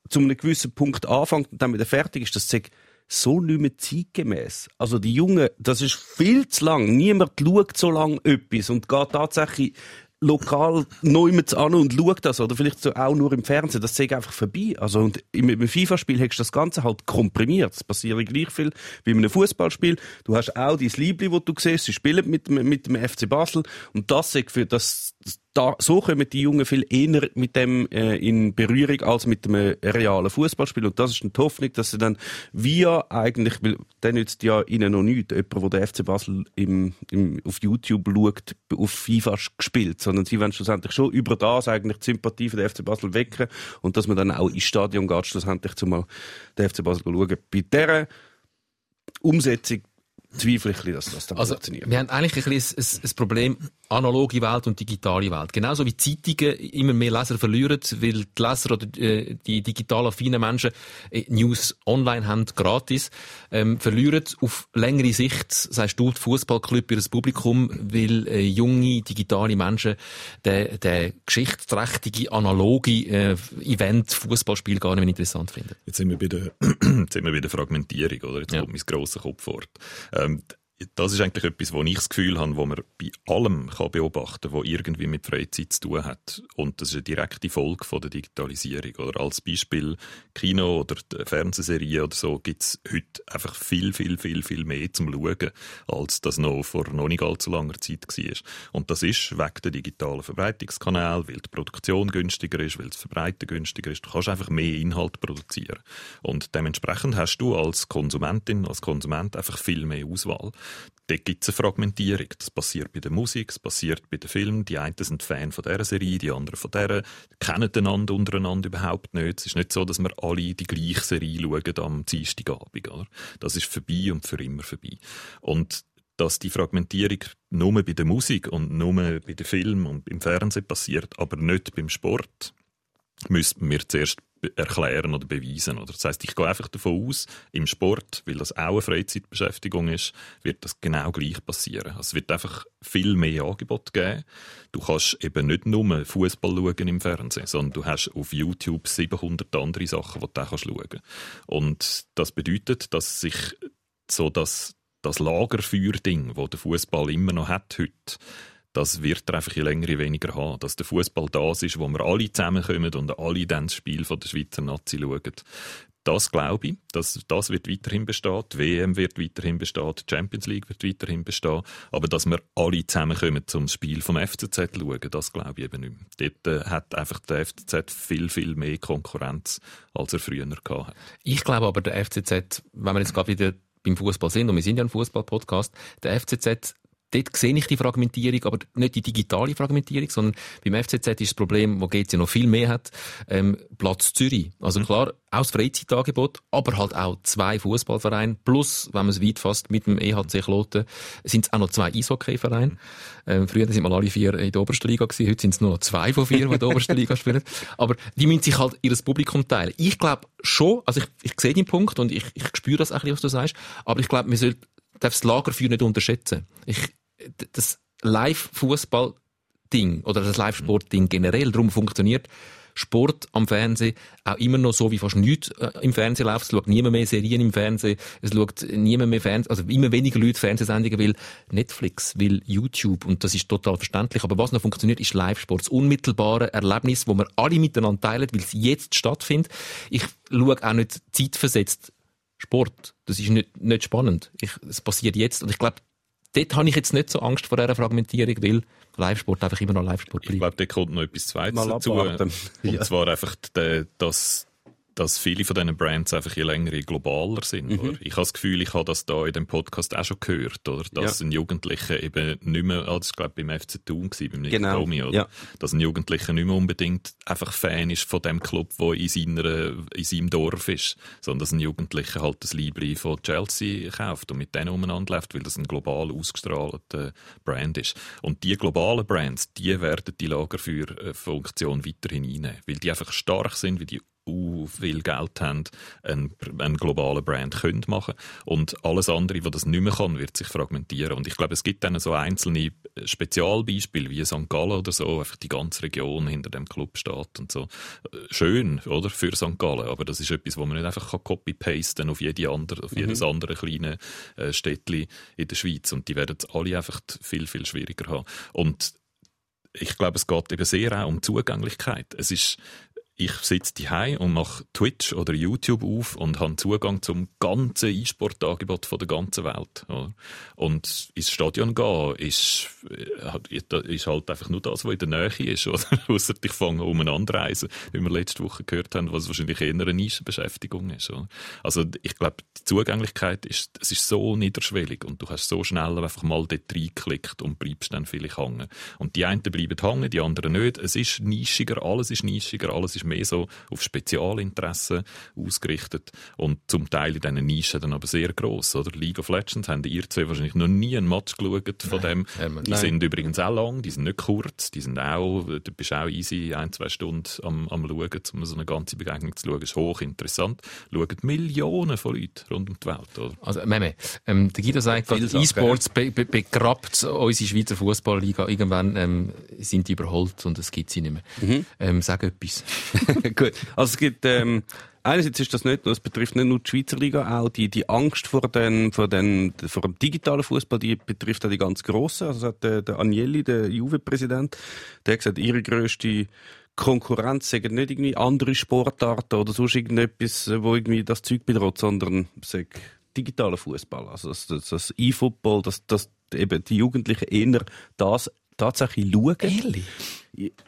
zu einem gewissen Punkt anfängt und dann wieder fertig ist, das sagt, so nicht mehr zeitgemäß. Also die Jungen, das ist viel zu lang. Niemand schaut so lang etwas und geht tatsächlich lokal neu an und schaut das, oder vielleicht so auch nur im Fernsehen, das sehe einfach vorbei. Also, und im, FIFA-Spiel hast du das Ganze halt komprimiert. Es passiert gleich viel wie in einem Fußballspiel. Du hast auch dein Liebling, wo du siehst, sie spielen mit, mit dem FC Basel. Und das sehe für das, da, so kommen die Jungen viel eher mit dem äh, in Berührung als mit dem realen Fußballspiel. Und das ist eine Hoffnung, dass sie dann via eigentlich, weil der nützt ja ihnen noch nichts, jemand, der den FC Basel im, im, auf YouTube schaut, auf FIFA gespielt, sondern sie wollen schlussendlich schon über das eigentlich die Sympathie für den FC Basel wecken und dass man dann auch ins Stadion geht, schlussendlich zumal den FC Basel schauen. Bei dieser Umsetzung zweifle ich, dass das dann also, funktioniert. Wir haben eigentlich ein, ein, ein Problem, analoge Welt und digitale Welt. Genauso wie Zeitungen immer mehr Leser verlieren, weil die Leser oder äh, die digital affinen Menschen äh, News online haben, gratis, ähm, verlieren auf längere Sicht, sagst du, die Fußballclub ihres Publikum, weil äh, junge, digitale Menschen den, den geschichtsträchtige, analoge äh, Event, Fußballspiel gar nicht mehr interessant finden. Jetzt sind wir bei der, <clears throat> jetzt sind wir bei der Fragmentierung, oder? Jetzt ja. kommt mein grosser Kopf fort. Ähm, das ist eigentlich etwas, wo ich das Gefühl habe, wo man bei allem kann beobachten kann, was irgendwie mit Freizeit zu tun hat. Und das ist eine direkte Folge von der Digitalisierung. Oder als Beispiel Kino oder Fernsehserie oder so gibt es heute einfach viel, viel, viel, viel mehr zum Schauen, als das noch vor noch nicht allzu langer Zeit war. Und das ist wegen der digitalen Verbreitungskanäle, weil die Produktion günstiger ist, weil das Verbreiten günstiger ist. Du kannst einfach mehr Inhalt produzieren. Und dementsprechend hast du als Konsumentin, als Konsument einfach viel mehr Auswahl. Dort gibt es eine Fragmentierung. Das passiert bei der Musik, das passiert bei den Filmen. Die einen sind Fan von dieser Serie, die anderen von dieser, kennen einander untereinander überhaupt nicht. Es ist nicht so, dass wir alle die gleiche Serie schauen am Dienstagabend. Oder? Das ist vorbei und für immer vorbei. Und dass die Fragmentierung nur bei der Musik und nur bei den Filmen und im Fernsehen passiert, aber nicht beim Sport, müssten wir zuerst erklären oder beweisen. Oder? Das heißt, ich gehe einfach davon aus, im Sport, weil das auch eine Freizeitbeschäftigung ist, wird das genau gleich passieren. Also es wird einfach viel mehr Angebot geben. Du kannst eben nicht nur Fußball schauen im Fernsehen, sondern du hast auf YouTube 700 andere Sachen, die du auch schauen kannst. Und das bedeutet, dass sich so das, das Lagerfeuer-Ding, das der Fußball immer noch hat heute, das wird er einfach je länger je weniger haben. Dass der Fußball das ist, wo wir alle zusammenkommen und alle dann das Spiel von der Schweizer Nazi schauen. Das glaube ich, dass das wird weiterhin bestehen, die WM wird weiterhin bestehen, die Champions League wird weiterhin bestehen, aber dass wir alle zusammenkommen zum Spiel vom FCZ schauen, das glaube ich eben nicht mehr. Dort äh, hat einfach der FCZ viel, viel mehr Konkurrenz, als er früher hatte. Ich glaube aber, der FCZ, wenn wir jetzt gerade wieder beim Fußball sind, und wir sind ja ein Fußball-Podcast, der FCZ dort sehe ich die Fragmentierung, aber nicht die digitale Fragmentierung, sondern beim FCZ ist das Problem, wo GC noch viel mehr hat, ähm, Platz Zürich. Also mhm. klar, auch das Freizeitangebot, aber halt auch zwei Fußballvereine, plus, wenn man es weit fasst, mit dem EHC Kloten, sind es auch noch zwei Eishockeyvereine. Ähm, früher sind mal alle vier in der obersten Liga gewesen, heute sind es nur noch zwei von vier, die in der obersten Liga spielen. Aber die müssen sich halt ihr Publikum teilen. Ich glaube schon, also ich, ich sehe den Punkt und ich, ich spüre das auch, was du sagst, aber ich glaube, man sollte das Lagerfeuer nicht unterschätzen. Ich, das Live-Fußball-Ding oder das Live-Sport-Ding generell, darum funktioniert Sport am Fernsehen auch immer noch so wie fast nichts äh, im Fernsehen läuft. Es schaut niemand mehr Serien im Fernsehen, es schaut niemand mehr Fernsehen, also immer weniger Leute Fernsehsendungen, will Netflix, will YouTube und das ist total verständlich. Aber was noch funktioniert, ist Live-Sport. Das unmittelbare Erlebnis, wo wir alle miteinander teilen, weil es jetzt stattfindet. Ich schaue auch nicht zeitversetzt Sport. Das ist nicht, nicht spannend. es passiert jetzt und ich glaube, dort habe ich jetzt nicht so Angst vor dieser Fragmentierung, weil Live-Sport einfach immer noch Live-Sport bleibt. Ich glaube, da kommt noch etwas Zweites Mal dazu. Und <laughs> ja. zwar einfach, dass dass viele von diesen Brands einfach je länger je globaler sind. Mhm. Ich habe das Gefühl, ich habe das da in dem Podcast auch schon gehört, oder? Dass ja. ein Jugendlicher eben nicht mehr, ah, das war glaube ich beim FC Thun, beim Nick genau. Domi, oder? Ja. Dass ein Jugendlicher nicht mehr unbedingt einfach Fan ist von dem Club, der in, seiner, in seinem Dorf ist, sondern dass ein Jugendlicher halt das Libri von Chelsea kauft und mit denen umeinander läuft, weil das ein global ausgestrahlte Brand ist. Und die globalen Brands, die werden die Lagerfeuerfunktion weiterhin einnehmen, weil die einfach stark sind, wie die uh, viel Geld haben, einen, einen globalen Brand können machen und alles andere, was das nicht mehr kann, wird sich fragmentieren und ich glaube, es gibt dann so einzelne Spezialbeispiele wie St. Gallen oder so, einfach die ganze Region hinter dem Club steht und so. Schön, oder, für St. Gallen, aber das ist etwas, wo man nicht einfach copy-pasten auf jede andere, auf jedes mhm. andere kleine äh, Städtchen in der Schweiz und die werden alle einfach viel, viel schwieriger haben und ich glaube, es geht eben sehr auch um Zugänglichkeit. Es ist, ich sitze daheim und mache Twitch oder YouTube auf und habe Zugang zum ganzen E-Sport-Angebot der ganzen Welt. Oder? Und ins Stadion gehen ist, äh, ist halt einfach nur das, was in der Nähe ist. <laughs> Oder? Ausser ich fange umeinander reisen, wie wir letzte Woche gehört haben, was wahrscheinlich eher eine Nischenbeschäftigung ist. Oder? Also ich glaube, die Zugänglichkeit ist, es ist so niederschwellig und du hast so schnell einfach mal dort reingeklickt und bleibst dann vielleicht hängen. Und die einen bleiben hängen, die anderen nicht. Es ist nischiger, alles ist nischiger, alles ist mehr so auf Spezialinteressen ausgerichtet und zum Teil in diesen Nischen dann aber sehr gross. Oder? League of Legends haben ihr zwei wahrscheinlich noch nie einen Match geschaut von dem. die nein. sind übrigens auch lang, die sind nicht kurz, die sind auch, du bist auch easy ein, zwei Stunden am, am Schauen, um so eine ganze Begegnung zu schauen, ist hochinteressant. Schauen Millionen von Leuten rund um die Welt. Oder? Also, Meme, ähm, der Guido sagt gerade, E-Sports be be begrabt unsere Schweizer Fußballliga. Irgendwann ähm, sind die überholt und es gibt sie nicht mehr. Ähm, sag etwas. <laughs> <laughs> Gut. Also es gibt, ähm, einerseits ist das nicht nur, es betrifft nicht nur die Schweizer Liga, auch die, die Angst vor, den, vor, den, vor dem digitalen Fußball, die betrifft auch die ganz Grossen. Also hat der, der Agnelli, der Juve-Präsident, der hat gesagt, ihre grösste Konkurrenz sagen nicht irgendwie andere Sportarten oder sonst irgendetwas, wo irgendwie das Zeug bedroht, sondern sag, digitaler Fußball. Also das, das, das E-Football, dass das eben die Jugendlichen eher das tatsächlich schauen. Ehrlich?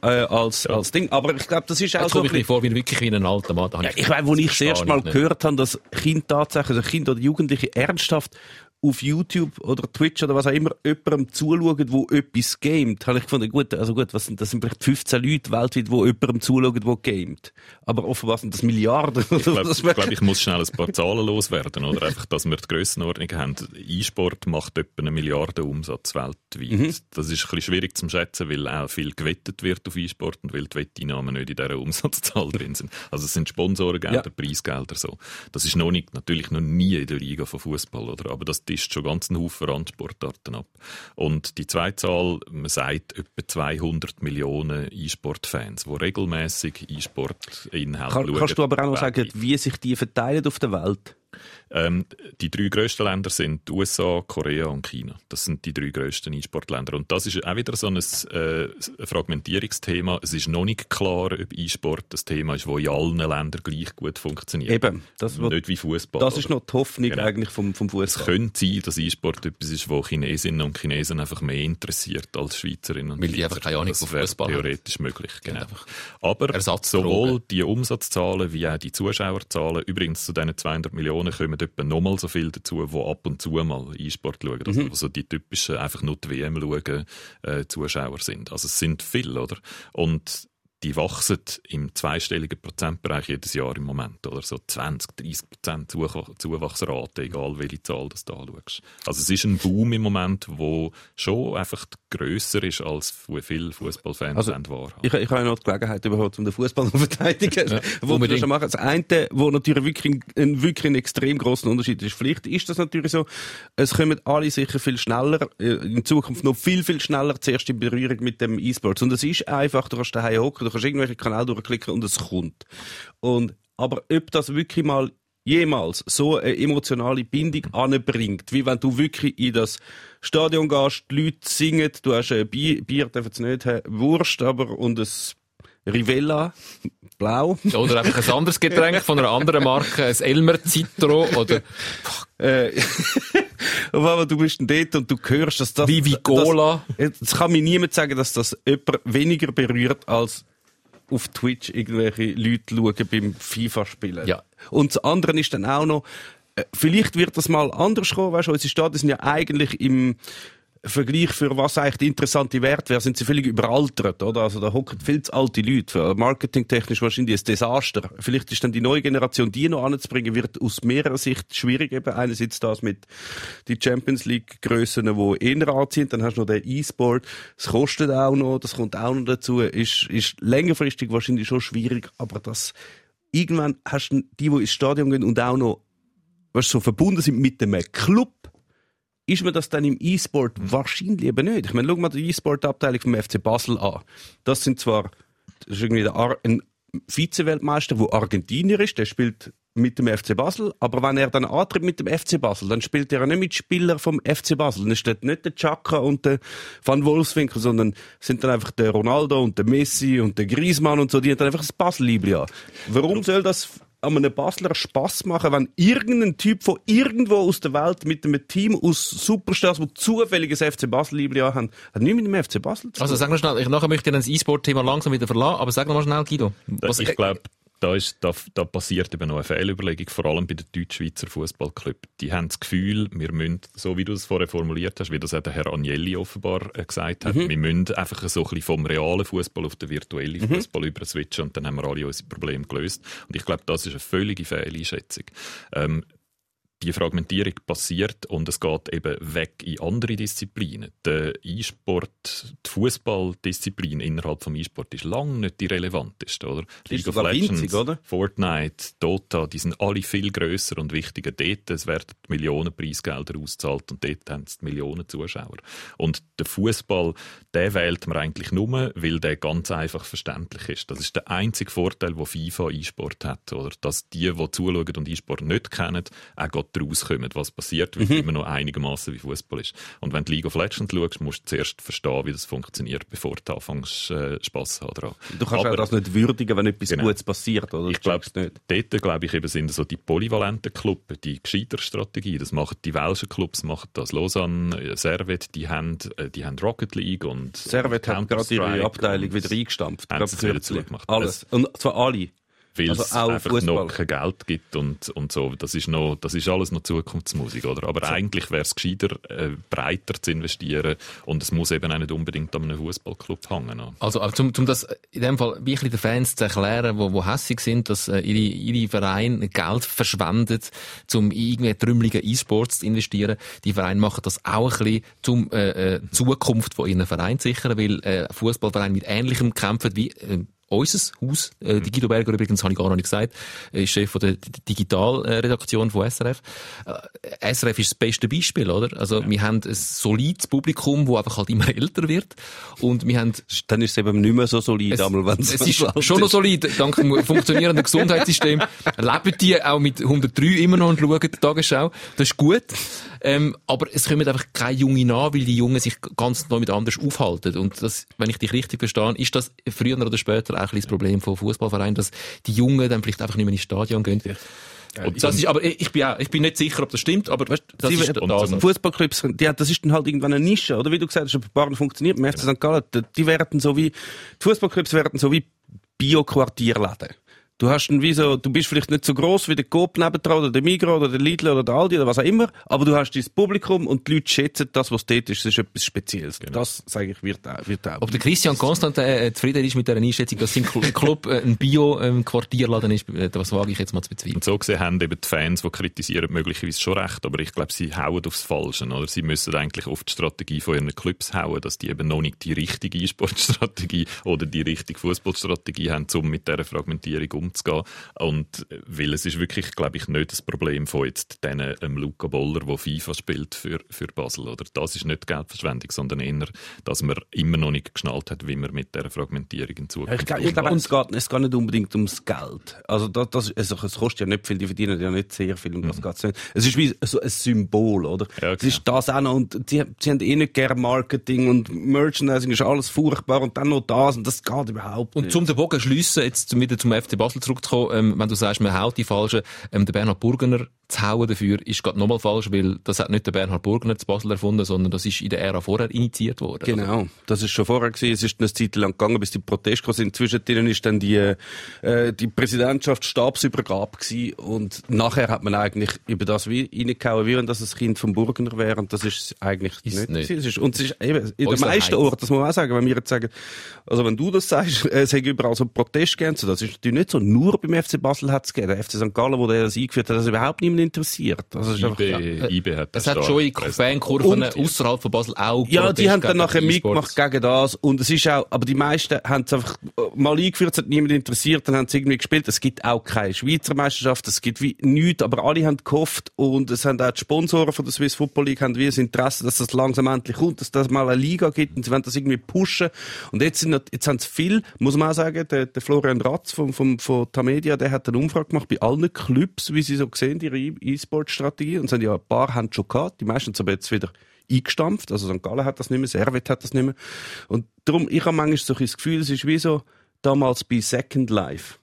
Äh, als, als Ding. Aber ich glaube, das ist auch Jetzt so komme ich mir vor wie wirklich wie ein alter Mann. Ja, ich weiß, wo ich das erste Mal nicht. gehört habe, dass Kinder tatsächlich, also Kinder oder Jugendliche ernsthaft auf YouTube oder Twitch oder was auch immer jemandem zuschauen, wo etwas gamet, habe ich gefunden, gut, also gut, was sind, das sind vielleicht 15 Leute weltweit, wo jemandem zuschauen, wo gamet. Aber offenbar sind das Milliarden. Ich glaube, <laughs> ich, glaub, ich muss schnell ein paar Zahlen loswerden, oder? Einfach, dass wir die Grössenordnung haben. E-Sport macht etwa eine Milliarde Umsatz weltweit. Das ist ein bisschen schwierig zu schätzen, weil auch viel gewettet wird auf E-Sport und weil die Wetteinnahmen nicht in dieser Umsatzzahl <laughs> drin sind. Also es sind Sponsorengelder, Ja. Preisgelder, so. Das ist noch nicht, natürlich noch nie in der Liga von Fußball, oder? Aber das tischt schon ganz einen Haufen Randsportarten ab. Und die zweite Zahl, man sagt etwa 200 Millionen E-Sport-Fans, die regelmäßig E-Sport-Inhalte Kann, schauen. kannst du aber auch noch sagen, wie sich die verteilen auf der Welt? Ähm, die drei grössten Länder sind die USA, Korea und China. Das sind die drei grössten E-Sport-Länder. Und das ist auch wieder so ein äh, Fragmentierungsthema. Es ist noch nicht klar, ob E-Sport das Thema ist, das in allen Ländern gleich gut funktioniert. Eben, das, wird- Nicht wie Fußball. das ist noch die Hoffnung Genau. eigentlich vom, vom Es Fußball. könnte sein, dass E-Sport etwas ist, was Chinesinnen und Chinesen einfach mehr interessiert als Schweizerinnen und Weil die Schweizer. einfach keine Ahnung das von wäre Fußball haben. theoretisch möglich. Genau. Aber sowohl die Umsatzzahlen wie auch die Zuschauerzahlen, übrigens zu diesen 200 Millionen kommen etwa nochmal so viel dazu, die ab und zu mal E-Sport schauen. Also, also die typischen einfach nur die WM schauen äh, Zuschauer sind. Also es sind viele, oder? Und die wachsen im zweistelligen Prozentbereich jedes Jahr im Moment, oder? So 20, 30 Prozent Zuwach- Zuwachsrate, egal welche Zahl das du anschaust. Also es ist ein Boom im Moment, wo schon einfach grösser ist, als viele Fußballfans Also, wahrhaben. Ich, ich habe noch die Gelegenheit überhaupt, um den Fußball zu verteidigen. ja, wo wir schon machen. Das eine, wo natürlich wirklich ein, wirklich ein extrem grossen Unterschied ist. Vielleicht ist das natürlich so, es kommen alle sicher viel schneller, äh, in Zukunft noch viel, viel schneller zuerst in Berührung mit dem E-Sports. Und es ist einfach, du kannst daheim hocken, kannst irgendwelche Kanäle durchklicken und es kommt. Und, aber ob das wirklich mal jemals so eine emotionale Bindung anbringt, wie wenn du wirklich in das Stadion gehst, die Leute singen, du hast ein Bier, Bier dürfen sie nicht haben, Wurst aber und ein Rivella, blau. Oder einfach ein anderes Getränk von einer anderen Marke, ein Elmer Citro oder Äh, <laughs> einmal, du bist dort und du hörst, dass das... Vivi Cola. Das, jetzt kann mir niemand sagen, dass das jemand weniger berührt, als auf Twitch irgendwelche Leute schauen beim FIFA-Spielen. Ja. Und das andere ist dann auch noch, äh, vielleicht wird das mal anders kommen, weißt du, unsere Staaten sind ja eigentlich im Vergleich für was eigentlich die interessante Wert wäre, sind sie völlig überaltert, oder? Also da hocken viel zu alte Leute. Marketingtechnisch wahrscheinlich ein Desaster. Vielleicht ist dann die neue Generation, die noch anzubringen, wird aus mehrerer Sicht schwierig. Eben einerseits das mit die Champions League Grössen, die eher anziehen. Dann hast du noch den E-Sport. Es kostet auch noch, das kommt auch noch dazu. Ist, ist längerfristig wahrscheinlich schon schwierig, aber das, irgendwann hast du die, die ins Stadion gehen und auch noch, was so verbunden sind mit dem Club, ist mir das dann im E-Sport wahrscheinlich eben nicht. Ich meine, schau mal die E-Sport-Abteilung vom FC Basel an. Das sind zwar, das ist irgendwie der ein Vize-Weltmeister, der Argentinier ist, der spielt mit dem FC Basel, aber wenn er dann antritt mit dem FC Basel, dann spielt er nicht mit Spielern vom FC Basel. Dann steht nicht der Chaka und der Van Wolfswinkel, sondern sind dann einfach der Ronaldo und der Messi und der Griezmann und so, die haben dann einfach das Basel-Liebling an. Warum soll das einem Basler Spass machen, wenn irgendein Typ von irgendwo aus der Welt mit einem Team aus Superstars, die zufälliges FC Basel-Liebling haben, hat nichts mit dem FC Basel zu tun. Also sag noch schnell, ich nachher möchte ich das E-Sport-Thema langsam wieder verlassen, aber sag noch mal schnell, Guido. Was, ich glaube, da, ist, da, da passiert eben noch eine Fehlüberlegung, vor allem bei den Deutsch-Schweizer Fußballclub. Die haben das Gefühl, wir müssen, so wie du es vorher formuliert hast, wie das auch der Herr Agnelli offenbar äh, gesagt hat, wir müssen einfach so ein bisschen vom realen Fußball auf den virtuellen Fußball überswitchen und dann haben wir alle unsere Probleme gelöst. Und ich glaube, das ist eine völlige Fehleinschätzung. Ähm, die Fragmentierung passiert und es geht eben weg in andere Disziplinen. Der E-Sport, die Fußballdisziplin innerhalb vom E-Sport ist lange nicht die relevanteste, oder? League of Legends, winzig, oder? Fortnite, Dota, die sind alle viel grösser und wichtiger. Dort es werden Millionen Preisgelder ausgezahlt und dort haben es Millionen Zuschauer. Und der Fußball, der wählt man eigentlich nur, weil der ganz einfach verständlich ist. Das ist der einzige Vorteil, wo FIFA E-Sport hat, oder? Dass die, die zuschauen und E-Sport nicht kennen, auch gerade rauskommen, was passiert, weil es immer noch einigermaßen wie Fußball ist. Und wenn du League of Legends schaust, musst du zuerst verstehen, wie das funktioniert, bevor du anfängst, äh, Spass zu haben daran. Du kannst Aber- auch das nicht würdigen, wenn etwas Genau. Gutes passiert, oder? ich glaube, dort glaube ich eben sind so die polyvalenten Clubs, die gescheiter Strategie. Das machen die welschen Clubs, machen das. Lausanne, äh, Servet, die haben, äh, die haben Rocket League und Servet hat gerade ihre Abteilung und- wieder eingestampft. Haben sie wieder zugemacht. Alles. Und zwar alle. Weil Also es einfach Fußball. noch kein Geld gibt und, und so. Das ist, noch, das ist alles noch Zukunftsmusik, oder? Aber eigentlich wäre es gescheiter, äh, breiter zu investieren und es muss eben auch nicht unbedingt an einem Fußballclub hängen. oder? Also, aber zum, zum das in dem Fall wirklich den Fans zu erklären, wo, wo hässig sind, dass äh, ihre, ihre Vereine Geld verschwendet, um in irgendwie trümmeligen E-Sports zu investieren. Die Vereine machen das auch ein bisschen, um äh, äh, Zukunft von ihren Vereinen zu sichern, weil äh, Fußballvereine mit Ähnlichem kämpfen wie äh, unser Haus. Äh, die Guido Berger übrigens, habe ich gar noch nicht gesagt, ist Chef von der Digitalredaktion von SRF. Äh, SRF ist das beste Beispiel, oder? Also wir haben ein solides Publikum, das einfach halt immer <laughs> älter wird und wir haben Dann ist es eben nicht mehr so solid, es, einmal, es ist schon noch solid, dank dem funktionierenden <laughs> Gesundheitssystem. Leben die auch mit 103 immer noch und schauen die Tagesschau. Das ist gut. Ähm, aber es kommen einfach keine Jungen nach, weil die Jungen sich ganz neu mit anders aufhalten. Und das, wenn ich dich richtig verstehe, ist das früher oder später auch ein bisschen das Problem von Fußballvereinen, dass die Jungen dann vielleicht einfach nicht mehr ins Stadion gehen. Und das ist, aber ich bin, auch, ich bin nicht sicher, ob das stimmt, aber weißt, das Sie ist werden- da so. Fußballclubs, die, das ist dann halt irgendwann eine Nische, oder? Wie du gesagt hast, ein paar funktioniert. Im FC St. Gallen, die- die werden so wie, die Fußballclubs werden so wie Bio-Quartierläden. Du hast dann wie so, du bist vielleicht nicht so gross wie der Coop nebendran oder der Migros oder der Lidl oder der Aldi oder was auch immer, aber du hast dein Publikum und die Leute schätzen das, was dort ist. Das ist etwas Spezielles. Das, sage ich, wird auch, wird auch. Ob der Christian Constant äh, zufrieden ist mit dieser Einschätzung, dass sein Cl- <laughs> Club äh, ein Bio-Quartierladen ist, äh, das wage ich jetzt mal zu bezweifeln. Und so gesehen haben eben die Fans, die kritisieren, möglicherweise schon recht, aber ich glaube, sie hauen aufs Falsche. Oder? Sie müssen eigentlich auf die Strategie von ihren Clubs hauen, dass die eben noch nicht die richtige E-Sport-Strategie <laughs> oder die richtige Fußballstrategie haben, um mit dieser Fragmentierung umzugehen. Und äh, weil es ist wirklich, glaube ich, nicht das Problem von jetzt denen, ähm, Luca Boller, der FIFA spielt für, für Basel. Oder? Das ist nicht Geldverschwendung, sondern eher, dass man immer noch nicht geschnallt hat, wie man mit dieser Fragmentierung in Zukunft Ich, glaube, ich glaube, es geht, es geht nicht unbedingt ums Geld. Also, das, das, also, es kostet ja nicht viel, die verdienen ja nicht sehr viel, um das geht's nicht. Es ist wie so ein Symbol, oder? Ja, es ist das auch noch, und sie, sie haben eh nicht gerne Marketing und Merchandising ist alles furchtbar und dann noch das und das geht überhaupt Und nicht. zum den Bogen schliessen, jetzt zum- wieder zum FC Basel zurückzukommen, ähm, wenn du sagst, man haut die Falschen, ähm, der Bernhard Burgener zu hauen dafür, ist gerade nochmal falsch, weil das hat nicht der Bernhard Burgener zu Basel erfunden, sondern das ist in der Ära vorher initiiert worden. Also, Genau, das ist schon vorher gewesen. Es ist eine Zeit lang gegangen, bis die Proteste gekommen sind. Zwischen denen ist dann die, äh, die Präsidentschaft Stabsübergabe gewesen. Und nachher hat man eigentlich über das wie reingehauen, wie wenn das ein Kind vom Burgener wäre. Und das ist eigentlich Ist nicht. nicht. und es ist eben, in den meisten. Orten, das muss man auch sagen, wenn wir jetzt sagen, also wenn du das sagst, äh, es hat überall so Protest gegeben, so, das ist natürlich nicht so, nur beim FC Basel hat es gegeben. Der FC St. Gallen, wo der das eingeführt hat, das überhaupt nicht interessiert. Also, es ist einfach, IB, IB hat Es das hat stark schon. Fankurven außerhalb von Basel auch Ja, die haben dann nachher mitgemacht gegen das. Und es ist auch, aber die meisten haben es einfach mal eingeführt, es hat niemand interessiert, dann haben sie irgendwie gespielt. Es gibt auch keine Schweizer Meisterschaft, es gibt wie nichts, aber alle haben gehofft und es haben auch die Sponsoren von der Swiss Football League haben wie das Interesse, dass das langsam endlich kommt, dass das mal eine Liga gibt und sie wollen das irgendwie pushen. Und jetzt sind, jetzt haben sie viel, muss man auch sagen, der, der Florian Ratz vom, vom, von Tamedia, der hat eine Umfrage gemacht bei allen Clubs, wie sie so sehen, ihre E- E-Sport-Strategie. Und es haben ja ein paar haben schon gehabt, die meisten sind aber jetzt wieder eingestampft. Also St. Gallen hat das nicht mehr, Servet hat das nicht mehr. Und darum, ich habe manchmal so ein das Gefühl, es ist wie so damals bei Second Life.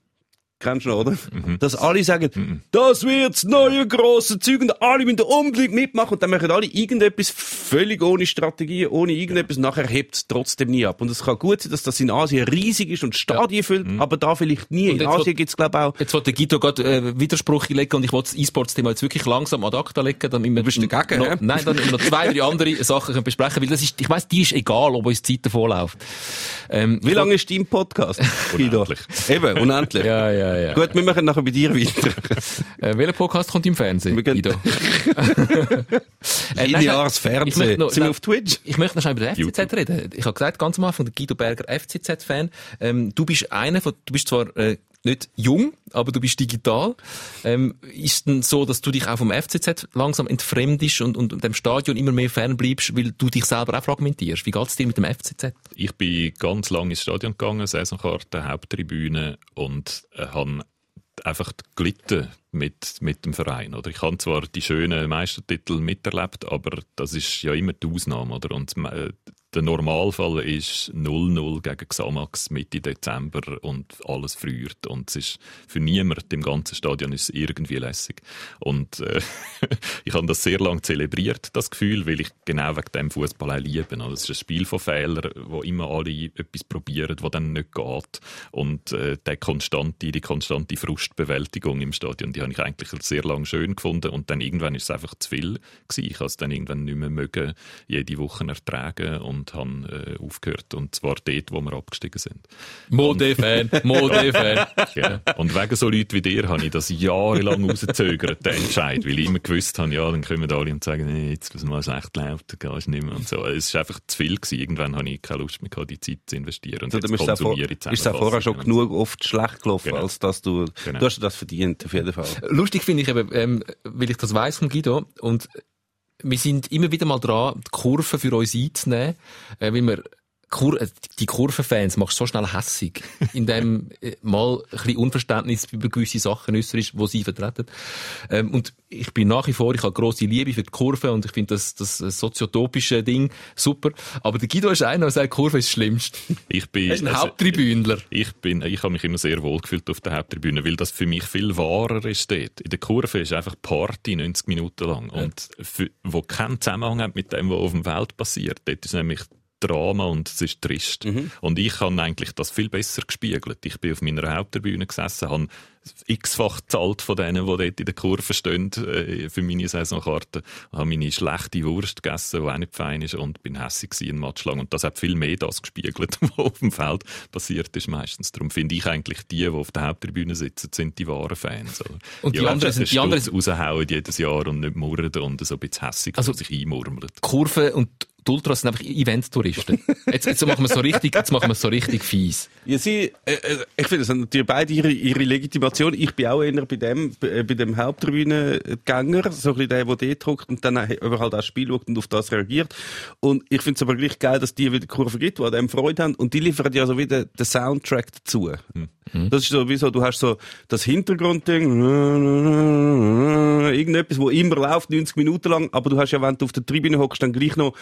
Kennst du noch, oder? Dass alle sagen, das wird das neue grosse Zeug und alle müssen unbedingt mitmachen und dann machen alle irgendetwas völlig ohne Strategie, ohne irgendetwas, nachher hebt es trotzdem nie ab. Und es kann gut sein, dass das in Asien riesig ist und Stadien füllt, aber da vielleicht nie. Und In Asien gibt es glaube ich auch Jetzt wollte Guido gerade äh, Widerspruch legen und ich wollte das E-Sports-Thema jetzt wirklich langsam ad acta legen, damit wir bist dagegen, noch? Nein, dann wir noch zwei, drei andere <laughs> Sachen können besprechen, weil das ist, ich weiss, die ist egal, ob uns die Zeit davonläuft. Ähm, Wie lange ist dein Podcast? <laughs> Guido? Unendlich. Eben, unendlich. Ja, ja, ja. Gut, wir machen nachher bei dir weiter. <laughs> Äh, welcher Podcast kommt im Fernsehen, Wir gehen- Guido? <laughs> Äh, Lineares Fernsehen. noch- Sind wir auf Twitch? Ich möchte noch schnell über den FCZ YouTube. reden. Ich habe gesagt, ganz am Anfang, der Guido Berger FCZ-Fan. Ähm, du bist einer von, du bist zwar äh, nicht jung, aber du bist digital. Ähm, ist denn so, dass du dich auch vom FCZ langsam entfremdest und, und dem Stadion immer mehr fernbleibst, weil du dich selber auch fragmentierst? Wie geht's dir mit dem FCZ? Ich bin ganz lange ins Stadion gegangen, Saisonkarte, Haupttribüne und äh, habe einfach gelitten mit, mit dem Verein. Oder ich habe zwar die schönen Meistertitel miterlebt, aber das ist ja immer die Ausnahme. Oder? Und äh, der Normalfall ist 0-0 gegen Xamax Mitte Dezember und alles friert. Und es ist für niemand im ganzen Stadion ist irgendwie lässig. Und äh, <laughs> ich habe das sehr lange zelebriert, das Gefühl, weil ich genau wegen dem Fußball auch liebe. Also es ist ein Spiel von Fehlern, wo immer alle etwas probieren, was dann nicht geht. Und äh, der konstante, die konstante Frustbewältigung im Stadion, die habe ich eigentlich sehr lange schön gefunden. Und dann irgendwann ist es einfach zu viel gewesen. Ich habe es dann irgendwann nicht mehr mögen, jede Woche ertragen und habe äh, aufgehört. Und zwar dort, wo wir abgestiegen sind. Mode-Fan, Mode-Fan. <laughs> Genau. Und wegen so Leuten wie dir habe ich das jahrelang rausgezögert, den Entscheid, weil ich immer gewusst habe, ja, dann kommen alle und sagen, nee, jetzt, was mal schlecht läuft, dann gehst du nicht mehr und so. Es ist einfach zu viel gewesen. Irgendwann habe ich keine Lust mehr gehabt, die Zeit zu investieren. Und Also, dann jetzt es konsumiere ich ist es auch vorher schon genug oft schlecht gelaufen, Genau. als dass du, Genau. du hast das verdient, auf jeden Fall. Lustig finde ich eben, ähm, weil ich das weiss von Guido und wir sind immer wieder mal dran, die Kurve für uns einzunehmen, äh, weil wir Kur äh, die Kurvenfans machst du so schnell hässig, <laughs> indem äh, mal ein bisschen Unverständnis über gewisse Sachen äußerst, die sie vertreten. Ähm, und ich bin nach wie vor, ich habe grosse Liebe für die Kurve und ich finde das, das soziotopische Ding super. Aber der Guido ist einer, der sagt, Kurve ist das Schlimmste. Ich bin, Er ist ein also, Haupttribünler. Ich bin, ich habe mich immer sehr wohl gefühlt auf der Haupttribüne, weil das für mich viel wahrer ist dort. In der Kurve ist einfach Party 90 Minuten lang. Und für, wo keinen Zusammenhang hat mit dem, was auf dem Feld passiert. Dort ist nämlich Drama und es ist trist. Und ich habe eigentlich das viel besser gespiegelt. Ich bin auf meiner Haupttribüne gesessen, habe x-fach gezahlt von denen, die dort in der Kurve stehen, äh, für meine Saisonkarte, habe meine schlechte Wurst gegessen, die auch nicht fein ist, und bin hässig gewesen, einen Match lang. Und das hat viel mehr das gespiegelt, <laughs> was auf dem Feld passiert ist meistens. Darum finde ich eigentlich, die, die auf der Haupttribüne sitzen, sind die wahren Fans. Oder? Und die anderen sind- die anderen- raushauen jedes Jahr und nicht murren und so ein bisschen hässig Also- also, sich einmurmeln. die Kurve und die Ultras sind einfach Event-Touristen. Jetzt, jetzt machen wir es so richtig, jetzt machen wir so richtig fies. Ja, sie, äh, äh, ich finde, es haben natürlich beide ihre, ihre Legitimation. Ich bin auch eher bei dem, bei, bei dem Haupttribünengänger, so ein bisschen der, der dort hockt und dann über halt das Spiel schaut und auf das reagiert. Und ich finde es aber gleich geil, dass die wieder Kurve gibt, die an dem Freude haben. Und die liefern ja so wieder den Soundtrack dazu. Das ist so, wie so, du hast so das Hintergrundding, irgendetwas, wo immer läuft, 90 Minuten lang, aber du hast ja, wenn du auf der Tribüne hockst, dann gleich noch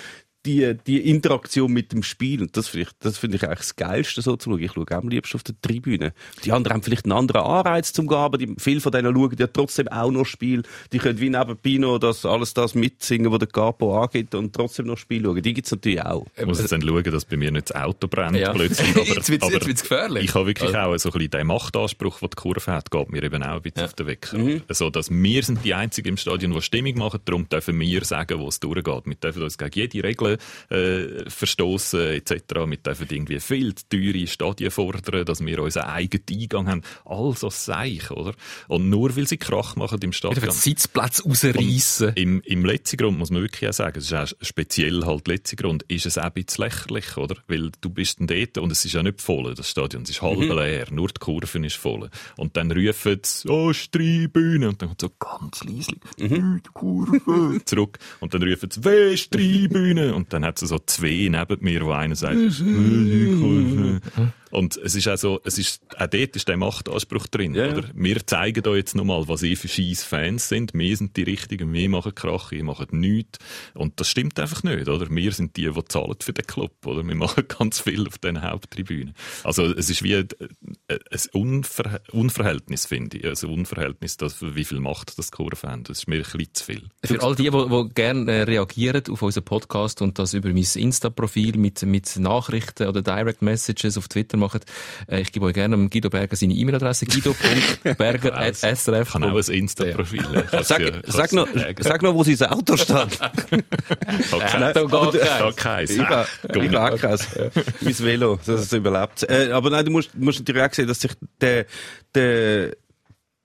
die, die Interaktion mit dem Spiel. Und das finde ich, das finde ich eigentlich das Geilste so zu schauen. Ich schaue am liebsten auf der Tribüne. Die anderen haben vielleicht einen anderen Anreiz zum Gehen, aber die, viele von denen schauen ja trotzdem auch noch Spiel. Die können wie nebenbei noch das, alles das mitsingen, was der Capo angibt und trotzdem noch Spiel schauen. Die gibt's natürlich auch. Ich muss jetzt dann schauen, dass bei mir nicht das Auto brennt Ja. plötzlich. Aber, <laughs> Jetzt wird's- jetzt wird's gefährlich. Ich habe wirklich Also- auch so ein bisschen den Machtanspruch, den die Kurve hat, geht mir eben auch ein bisschen auf den Weg. Mhm. So, dass wir sind die Einzigen im Stadion, die Stimmung machen. Darum dürfen wir sagen, wo es durchgeht. Wir dürfen uns gegen jede Regel äh, verstoßen etc. Wir dürfen irgendwie viel zu teure Stadien fordern, dass wir unseren eigenen Eingang haben. All so Seich, oder? Und nur weil sie Krach machen im Stadion. Wieder Sitzplätze rausreißen. Im, im letzten Grund muss man wirklich auch sagen, es ist auch speziell halt letzter Grund, ist es auch ein bisschen lächerlich, oder? Weil du bist dann dort und es ist ja nicht voll, das Stadion. Es ist halb Mhm. leer, nur die Kurve ist voll. Und dann rufen sie, oh, Streibühne. Und dann kommt so ganz leislich, Mhm. die Kurve. <laughs> Zurück. Und dann rufen sie, weh, Streibühne. Und dann hat es so zwei neben mir, wo einer sagt, «Äh, die Kurve. Und es ist auch so, es ist, auch dort ist der Machtanspruch drin, ja. oder? Wir zeigen euch jetzt nochmal, was ihr für scheiß Fans sind. Wir sind die Richtigen, wir machen Krach, ihr macht nichts. Und das stimmt einfach nicht, oder? Wir sind die, die zahlen für den Club, oder? Wir machen <laughs> ganz viel auf den Haupttribünen. Also, es ist wie ein, ein Unver Unverhältnis, finde ich. Also, Unverhältnis, das, wie viel Macht das Kurve haben. Das ist mir ein bisschen zu viel. Für all die, die, die gerne äh, reagieren auf unseren Podcast und das über mein Insta-Profil mit, mit Nachrichten oder Direct Messages auf Twitter machen, äh, ich gebe euch gerne Guido Berger seine E-Mail-Adresse guido.berger.srf. Ich habe auch ein Insta-Profil. Sag, ja- sag, noch, sagen. sag noch, wo sein Auto steht. Gar Da keins. Ich hab auch keins. Mein Velo, dass es überlebt. Äh, aber nein, du musst, musst natürlich auch sehen, dass sich der, der,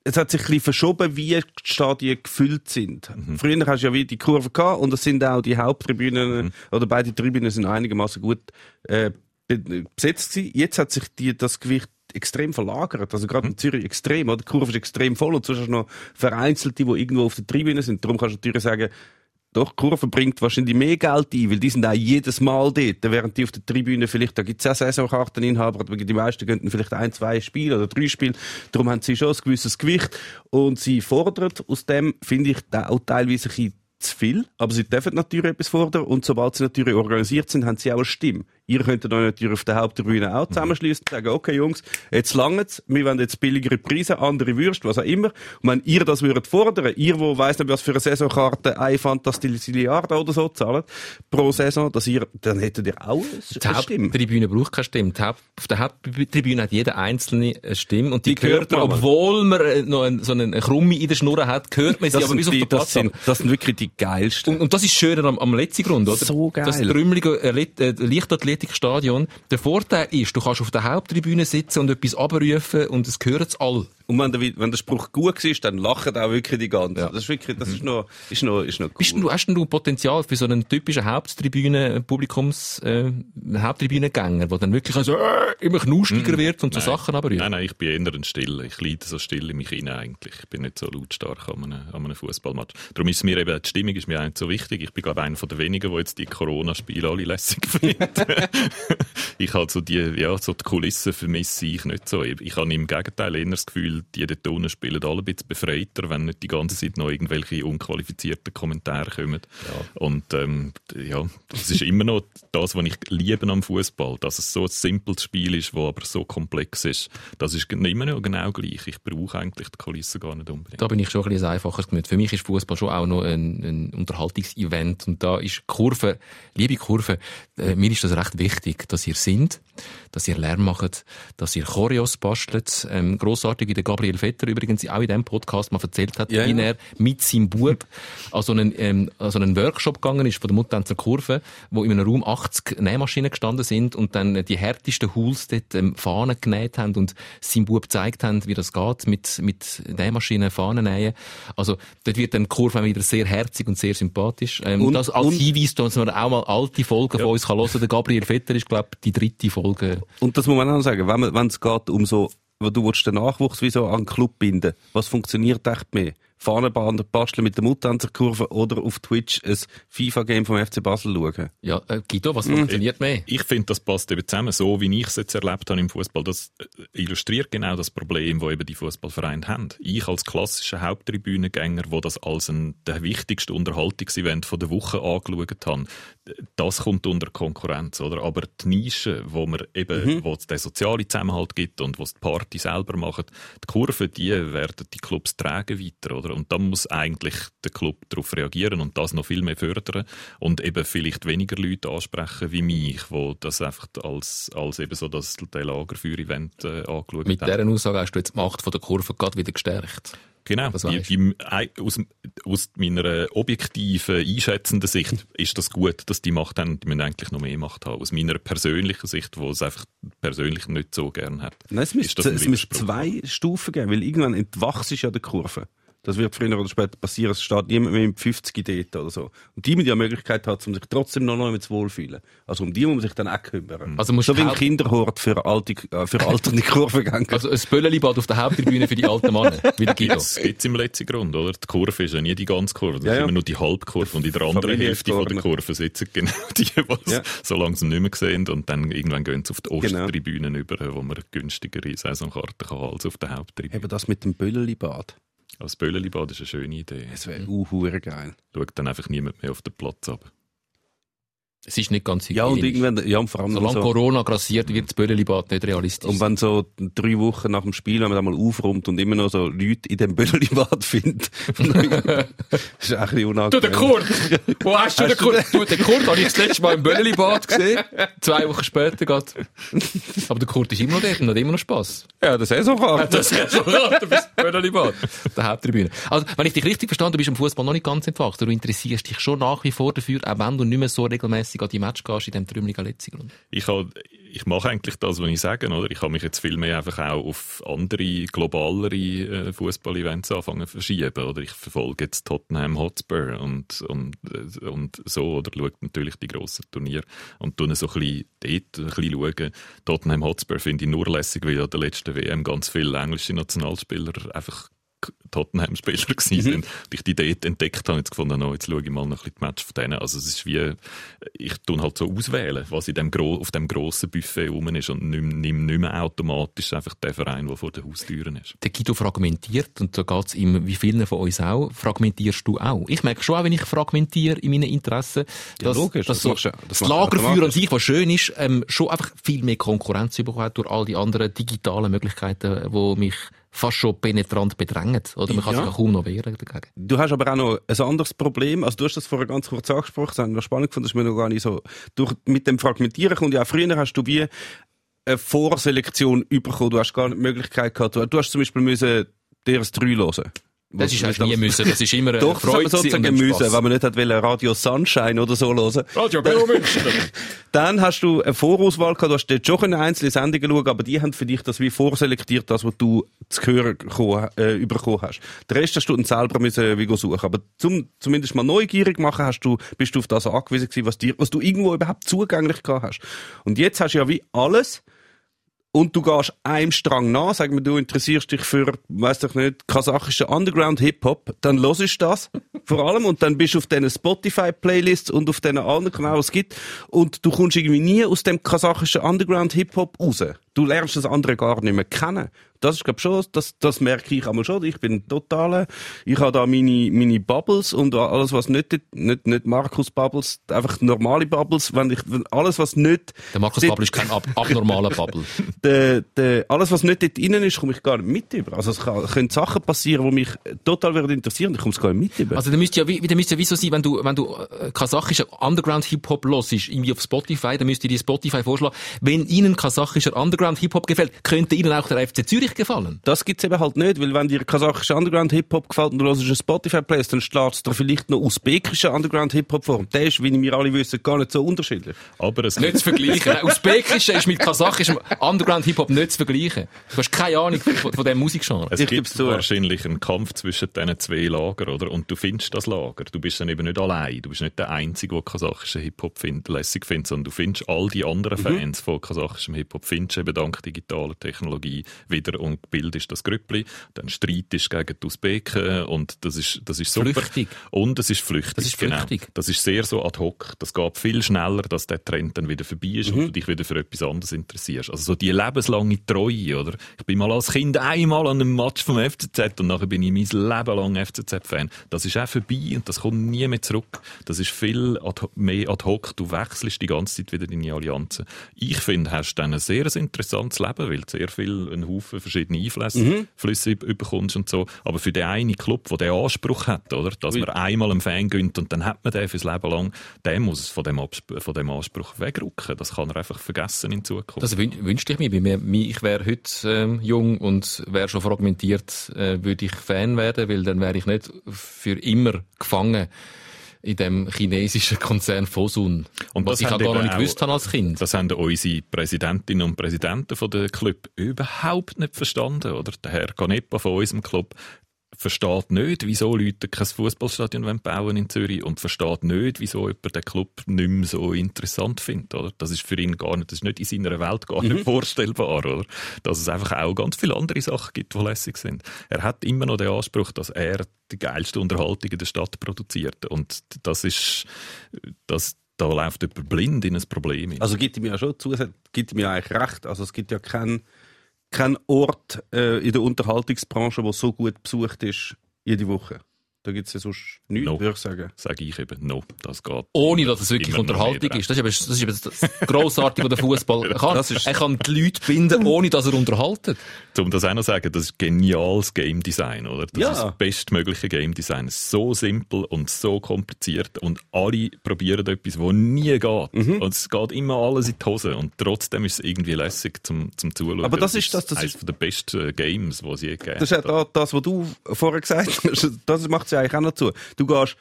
es hat sich ein bisschen verschoben, wie die Stadien gefüllt sind. Früher hast du ja wie die Kurve gehabt und das sind auch die Haupttribünen, oder beide Tribünen sind einigermaßen gut äh, besetzt gewesen. Jetzt hat sich die, das Gewicht extrem verlagert. Also gerade in Zürich extrem, oder? Die Kurve ist extrem voll und sonst hast du noch Vereinzelte, die irgendwo auf der Tribüne sind. Darum kannst du natürlich sagen, doch, die Kurve bringt wahrscheinlich mehr Geld ein, weil die sind auch jedes Mal dort. Während die auf der Tribüne vielleicht, da gibt es auch Saisonkarteninhaber, aber die meisten gönnen vielleicht ein, zwei Spiele oder drei Spiele. Darum haben sie schon ein gewisses Gewicht. Und sie fordern aus dem, finde ich, auch teilweise ein bisschen zu viel. Aber sie dürfen natürlich etwas fordern. Und sobald sie natürlich organisiert sind, haben sie auch eine Stimme. Ihr könnt euch natürlich auf der Haupttribüne auch zusammenschließen und sagen, okay Jungs, jetzt langt's, wir wollen jetzt billigere Preise, andere Würste, was auch immer. Und wenn ihr das würdet fordern, ihr, wo weiss nicht, was für eine Saisonkarte ein Fantastilliarde oder so zahlt, pro Saison, dass ihr, dann hättet ihr auch Die eine Stimme. Haupttribüne braucht keine Stimme. Die Haupt, auf der Haupttribüne hat jeder Einzelne eine Stimme und die, Die hört man, obwohl man äh, noch ein, so eine Krumme in der Schnur hat, hört man sie Das aber bis auf die, das, sind, das sind wirklich die geilsten. Und, und das ist schöner am, am letzten Grund, oder? So geil. Das trümmelige äh, Lit- äh, Leichtathletikstadion. Der Vorteil ist, du kannst auf der Haupttribüne sitzen und etwas abrufen und es hören es alle. Und wenn der, wenn der Spruch gut ist, dann lachen auch wirklich die ganzen. Das ist wirklich, das ist noch, ist noch, ist noch cool. Bist du, hast du Potenzial für so einen typischen Haupttribüne, Publikums, äh, Haupttribünengänger, der dann wirklich so, äh, immer knustiger wird und so Sachen abruft? Nein, nein, ich bin eher ein Stille. Ich leide so still in mich hinein eigentlich. Ich bin nicht so lautstark an einem, an einem Fußballmatch. Darum ist mir eben, die Stimmung ist mir nicht so wichtig. Ich bin, glaube ich, einer von den wenigen, die jetzt die Corona-Spiele alle lässig <laughs> finden. Ich halt so die, ja, so die Kulissen vermisse ich nicht so. Ich, ich habe im Gegenteil eher das Gefühl, die dort unten spielen alle ein bisschen befreiter, wenn nicht die ganze Zeit noch irgendwelche unqualifizierten Kommentare kommen. Und, ähm, ja, das ist immer noch das, was ich liebe am Fußball, dass es so ein simples Spiel ist, das aber so komplex ist. Das ist immer noch genau gleich. Ich brauche eigentlich die Kulissen gar nicht unbedingt. Da bin ich schon ein bisschen ein einfaches Gemüt. Für mich ist Fußball schon auch noch ein, ein Unterhaltungsevent und da ist Kurve, liebe Kurve, äh, mir ist das recht wichtig, dass ihr singt, dass ihr Lärm macht, dass ihr Choreos bastelt. Ähm, grossartig, wie der Gabriel Vetter übrigens auch in diesem Podcast mal erzählt hat, Ja, wie ja. er mit seinem Bub an so einen, ähm, an so einen Workshop gegangen ist von der Mutanzer Kurve, wo in einem Raum 80 Nähmaschinen gestanden sind und dann die härtesten Hools dort ähm, Fahnen genäht haben und seinem Bub gezeigt haben, wie das geht mit, mit Nähmaschinen Fahnen nähen. Also dort wird dann die Kurve wieder sehr herzig und sehr sympathisch. Ähm, Und- das als und- Hinweis, dass man auch mal alte Folgen von uns kann hören. Der Gabriel Vetter ist, glaube ich, die dritte Folge. Und das muss man auch noch sagen, wenn man- wenn es geht um so, wo du willst den Nachwuchs wie so an den Club binden, was funktioniert echt mehr? Fahnenbahn basteln mit der Mutanzerkurve oder auf Twitch ein FIFA-Game vom FC Basel schauen? Ja, äh, Guido, Mhm. was funktioniert mehr? Ich finde, das passt eben zusammen. So wie ich es jetzt erlebt habe im Fußball, das äh, illustriert genau das Problem, das eben die Fußballvereine haben. Ich als klassischer Haupttribünengänger, wo das als ein, der wichtigste Unterhaltungsevent von der Woche angeschaut habe, das kommt unter Konkurrenz, oder? Aber die Nische, wo man eben, wo es den sozialen Zusammenhalt gibt und wo es die Party selber machen, die Kurven, die werden die Clubs tragen weiter, oder? Und da muss eigentlich der Club darauf reagieren und das noch viel mehr fördern und eben vielleicht weniger Leute ansprechen wie mich, wo das einfach als, als eben so das Lagerfeuer-Event äh, angeschaut Mit haben. dieser Aussage hast du jetzt die Macht von der Kurve gerade wieder gestärkt. Genau. Das Die, die, ei- aus, aus meiner objektiven, einschätzenden Sicht ist das gut, dass die Macht haben. Die müssen eigentlich noch mehr Macht haben. Aus meiner persönlichen Sicht, wo es einfach persönlich nicht so gern hat. Nein, es müsste, zwei Stufen geben, weil irgendwann entwachst du ja der Kurve. Das wird früher oder später passieren. Es steht niemand mehr im 50 dort oder so. Und die müssen ja die Möglichkeit haben, um sich trotzdem noch einmal zu wohlfühlen. Also um die muss man sich dann auch kümmern. Also musst so du wie ein Kinderhort für, alte, äh, für alternde <laughs> Kurvengänger. Also ein Böllelibad auf der Haupttribüne für die alten Männer, wie der Guido. Das gibt es im letzten Grund, oder? Die Kurve ist ja nie die ganze Kurve, das Ja, ist ja. immer nur die Halbkurve. Und in der anderen Hälfte von der. Kurve sitzen genau <laughs> die, die es Ja. so langsam nicht mehr sehen. Und dann irgendwann gehen sie auf die Genau. Osttribünen über, wo man günstigere Saisonkarten kann als auf der Haupttribüne. Eben das mit dem Böllelibad. Das Böllelibad ist eine schöne Idee. Das wäre uh, geil. Schaut dann einfach niemand mehr auf den Platz ab. Es ist nicht ganz Ja, und hygienisch. irgendwann, ja, und vor allem Solange so, Corona grassiert, wird das Böllelibad nicht realistisch. und wenn so drei Wochen nach dem Spiel, wenn man da mal aufräumt und immer noch so Leute in dem Böllelibad findet, das <laughs> ist auch ein bisschen Du, unangenehm. der Kurt! Wo hast du den Kurt? Du, den Kurt habe ich das letzte Mal im Böllelibad gesehen. Zwei Wochen später geht. Aber der Kurt ist immer noch dort und hat immer noch Spass. Ja, das ist auch Das ist so du bist Böllelibad. Der Haupttribüne. Also, wenn ich dich richtig verstanden habe, du bist im Fußball noch nicht ganz entfacht. Du interessierst dich schon nach wie vor dafür, auch wenn du nicht mehr so regelmäßig an die Match gehst in dem trümmeligen Letzigrund. Ich, ich mache eigentlich das, was ich sage, oder? Ich habe mich jetzt viel mehr einfach auch auf andere, globalere äh, Fußball-Events anfangen zu verschieben, oder? Ich verfolge jetzt Tottenham Hotspur und, und, äh, und so, oder? Schaue natürlich die grossen Turniere und tue so ein bisschen dort ein bisschen schauen. Tottenham Hotspur finde ich nur lässig, weil ja der letzten WM ganz viele englische Nationalspieler einfach Tottenham-Spieler gewesen Mhm. sind. Und ich die dort entdeckt habe, jetzt gefunden, no, jetzt schaue ich mal noch ein bisschen die Match von denen. Also es ist wie, ich tue halt so auswählen, was in dem gro auf dem grossen Buffet rum ist und nimm, nimm nicht mehr automatisch einfach den Verein, der vor den Haustüren ist. Der Guido fragmentiert, und da geht's ihm, wie vielen von uns auch, fragmentierst du auch. Ich merke schon auch, wenn ich fragmentiere in meinen Interessen, Ja, dass, logisch, dass das so, machst das das Lagerfeuer an sich, was schön ist, ähm, schon einfach viel mehr Konkurrenz bekommen durch all die anderen digitalen Möglichkeiten, die mich fast schon penetrant bedrängen. Oder man kann Ja. sich kaum noch wehren dagegen. Du hast aber auch noch ein anderes Problem. Also du hast das vorher ganz kurz angesprochen, das habe ich spannend gefunden, das ist mir noch gar nicht so. Durch, mit dem Fragmentieren kommt ja auch früher hast du wie eine Vorselektion bekommen. Du hast gar nicht die Möglichkeit gehabt. Du, du hast zum Beispiel müssen dir ein 3 hören. Das ist eigentlich nie müssen. Das ist immer eine <laughs> Doch, das Freude man sozusagen müssen, weil man nicht hat wollen, Radio Sunshine oder so hören. Radio Beo München. <laughs> Dann hast du eine Vorauswahl gehabt, du hast dort schon einzelne Sendungen schauen, aber die haben für dich das wie vorselektiert, das, was du zu hören gekommen- äh, bekommen hast. Den Rest hast du dann selber müssen wie go suchen. Aber zum zumindest mal neugierig machen, hast du, bist du auf das angewiesen gewesen, was dir, was du irgendwo überhaupt zugänglich gehabt hast. Und jetzt hast du ja wie alles, und du gehst einem Strang nach, sag mir, du interessierst dich für, weiss ich nicht, kasachischen Underground-Hip-Hop, dann hörst das. Vor allem. Und dann bist du auf diesen Spotify-Playlists und auf diesen anderen Kanälen, es gibt. Und du kommst irgendwie nie aus dem kasachischen Underground-Hip-Hop raus. Du lernst das andere gar nicht mehr kennen. Das ist, glaub schon, das, das merke ich einmal schon. Ich bin total, ich habe da meine, meine Bubbles und alles, was nicht, nicht, nicht Markus-Bubbles, einfach normale Bubbles, wenn ich, wenn alles, was nicht, Der Markus dort- Bubble ist kein ab abnormaler Bubble. <laughs> der, der, alles, was nicht dort drinnen ist, komme ich gar nicht mit über. Also es kann, können Sachen passieren, die mich total würden interessieren, ich komme es gar nicht mit über. Also, da müsste ja, wie, da müsste ja wie so sein, wenn du, wenn du äh, kasachischer Underground-Hip-Hop hörst, irgendwie auf Spotify, dann müsste dir Spotify vorschlagen, wenn Ihnen kasachischer Underground-Hip-Hop gefällt, könnte Ihnen auch der FC Zürich gefallen. das gibt's eben halt nicht, weil wenn dir kasachischer Underground-Hip-Hop gefällt und du hörst einen Spotify-Playlist, dann schlägst dir vielleicht noch usbekischer Underground-Hip-Hop vor. Und der ist, wie wir alle wissen, gar nicht so unterschiedlich. Aber es Nicht zu vergleichen. <laughs> Usbekische ist mit kasachischem Underground-Hip-Hop nicht zu vergleichen. Du hast keine Ahnung von, von dem Musikgenre. Es Ich gibt wahrscheinlich einen Kampf zwischen diesen zwei Lagern, oder? Und du findest das Lager. Du bist dann eben nicht allein. Du bist nicht der Einzige, der kasachischen Hip-Hop find, lässig findet, sondern du findest all die anderen Mhm. Fans von kasachischem Hip-Hop, findest eben dank digitaler Technologie wieder und bildest das Grüppli. Dann streitest gegen die Usbeken und das ist, das ist super. Flüchtig. Und es ist flüchtig. Das ist genau. flüchtig. Das ist sehr so ad hoc. Das geht viel schneller, dass der Trend dann wieder vorbei ist Mhm. und du dich wieder für etwas anderes interessierst. Also so die lebenslange Treue, oder? Ich bin mal als Kind einmal an einem Match vom FCZ und nachher bin ich mein Leben lang FCZ-Fan. Das ist auch vorbei und das kommt nie mehr zurück. Das ist viel ad mehr ad hoc. Du wechselst die ganze Zeit wieder deine Allianzen. Ich finde, hast du dann ein sehr interessantes Leben, weil sehr viel, einen Haufen verschiedene Einflüsse Flüsse über- überkommst und so. Aber für den einen Club, der den Anspruch hat, oder, dass man einmal einen Fan gönnt und dann hat man den fürs Leben lang, der muss es von dem, Absp von dem Anspruch wegrücken. Das kann er einfach vergessen in Zukunft. Das wün wünschte ich mir- Ich wäre heute ähm, jung und wäre schon fragmentiert, äh, würde ich Fan werden, weil dann wäre ich nicht für immer gefangen in dem chinesischen Konzern Fosun. Und was das ich auch gar noch nicht gewusst habe als Kind. Das haben unsere Präsidentinnen und Präsidenten von der Club überhaupt nicht verstanden, oder? Der Herr Canepa von unserem Club versteht nicht, wieso Leute kein Fußballstadion wollen bauen in Zürich und versteht nicht, wieso jemand den Club nicht mehr so interessant findet, oder? Das ist für ihn gar nicht, das ist nicht in seiner Welt gar nicht vorstellbar, oder? Dass es einfach auch ganz viele andere Sachen gibt, die lässig sind. Er hat immer noch den Anspruch, dass er die geilste Unterhaltung in der Stadt produziert und das ist, das, da läuft jemand blind in ein Problem. hin. Also gibt ihm ja schon zusätzlich, gibt ihm ja eigentlich recht. Also es gibt ja keinen kein Ort äh, in der Unterhaltungsbranche, der so gut besucht ist jede Woche. Da gibt es ja sonst nichts, No. würde ich sagen. sage ich eben, no, das geht. Ohne, dass es wirklich Unterhaltung ist. Das ist eben das, ist eben das Grossartige, was der Fußball kann. Das ist- er kann die Leute binden, <laughs> ohne dass er unterhaltet. Um das auch noch zu sagen, das ist geniales Game Design, oder? Das Ja. ist das bestmögliche Game Design. So simpel und so kompliziert und alle probieren etwas, wo nie geht. Mhm. Und es geht immer alles in die Hose und trotzdem ist es irgendwie lässig zum, zum Zuschauen. Aber das ist das- das eines ist- der besten Games, die es je gegeben Das ist ja da, das, was du vorher gesagt hast. Das macht ja eigentlich auch noch zu. Du gehst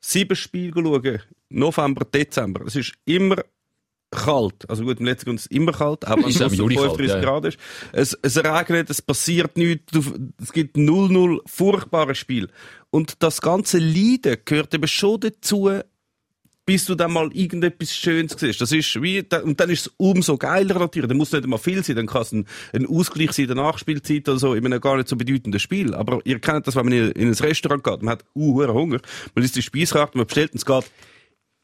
sieben Spiele schauen, November, Dezember. Es ist immer kalt. Also gut, im letzten Grund ist es immer kalt, auch wenn <laughs> Ist es kalt, 35 ja. Grad ist. Es, es regnet, es passiert nichts. Es gibt 0-0 furchtbare Spiele. Und das ganze Leiden gehört eben schon dazu, bis du dann mal irgendetwas Schönes siehst. Das ist wie, und dann ist es umso geiler natürlich. Dann muss nicht immer viel sein, dann kann es ein, ein Ausgleich sein in der Nachspielzeit oder so, in einem gar nicht so bedeutenden Spiel. Aber ihr kennt das, wenn man in, in ein Restaurant geht, man hat uh, Hunger, man isst die Speiskarte, man bestellt und es geht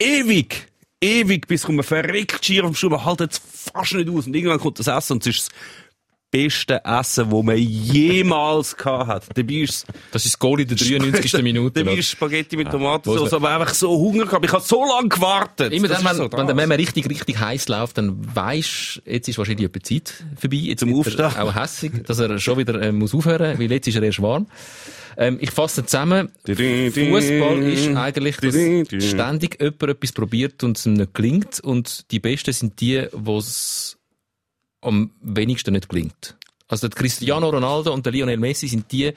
ewig, ewig, bis kommt man verreckt schier auf dem Stuhl, man haltet es fast nicht aus und irgendwann kommt das Essen und es ist beste Essen, das man jemals gehabt hat. Dabei ist Das ist das Goal in der 93. Minute. Dabei ist Spaghetti mit wo Tomatensauce, aber einfach so Hunger gehabt. Ich habe so lange gewartet. Immer dann, wenn, so wenn das. Meme richtig, richtig heiß läuft, dann weisst jetzt ist wahrscheinlich etwa Zeit vorbei. Jetzt Zum Aufstehen. auch hässig, dass er schon wieder äh, muss aufhören, weil jetzt ist er erst warm. Ähm, ich fasse zusammen. Fußball ist eigentlich, dass ständig jemand etwas probiert und es ihm nicht gelingt. Und die Besten sind die, wo es am wenigsten nicht gelingt. Also der Cristiano Ronaldo und der Lionel Messi sind die,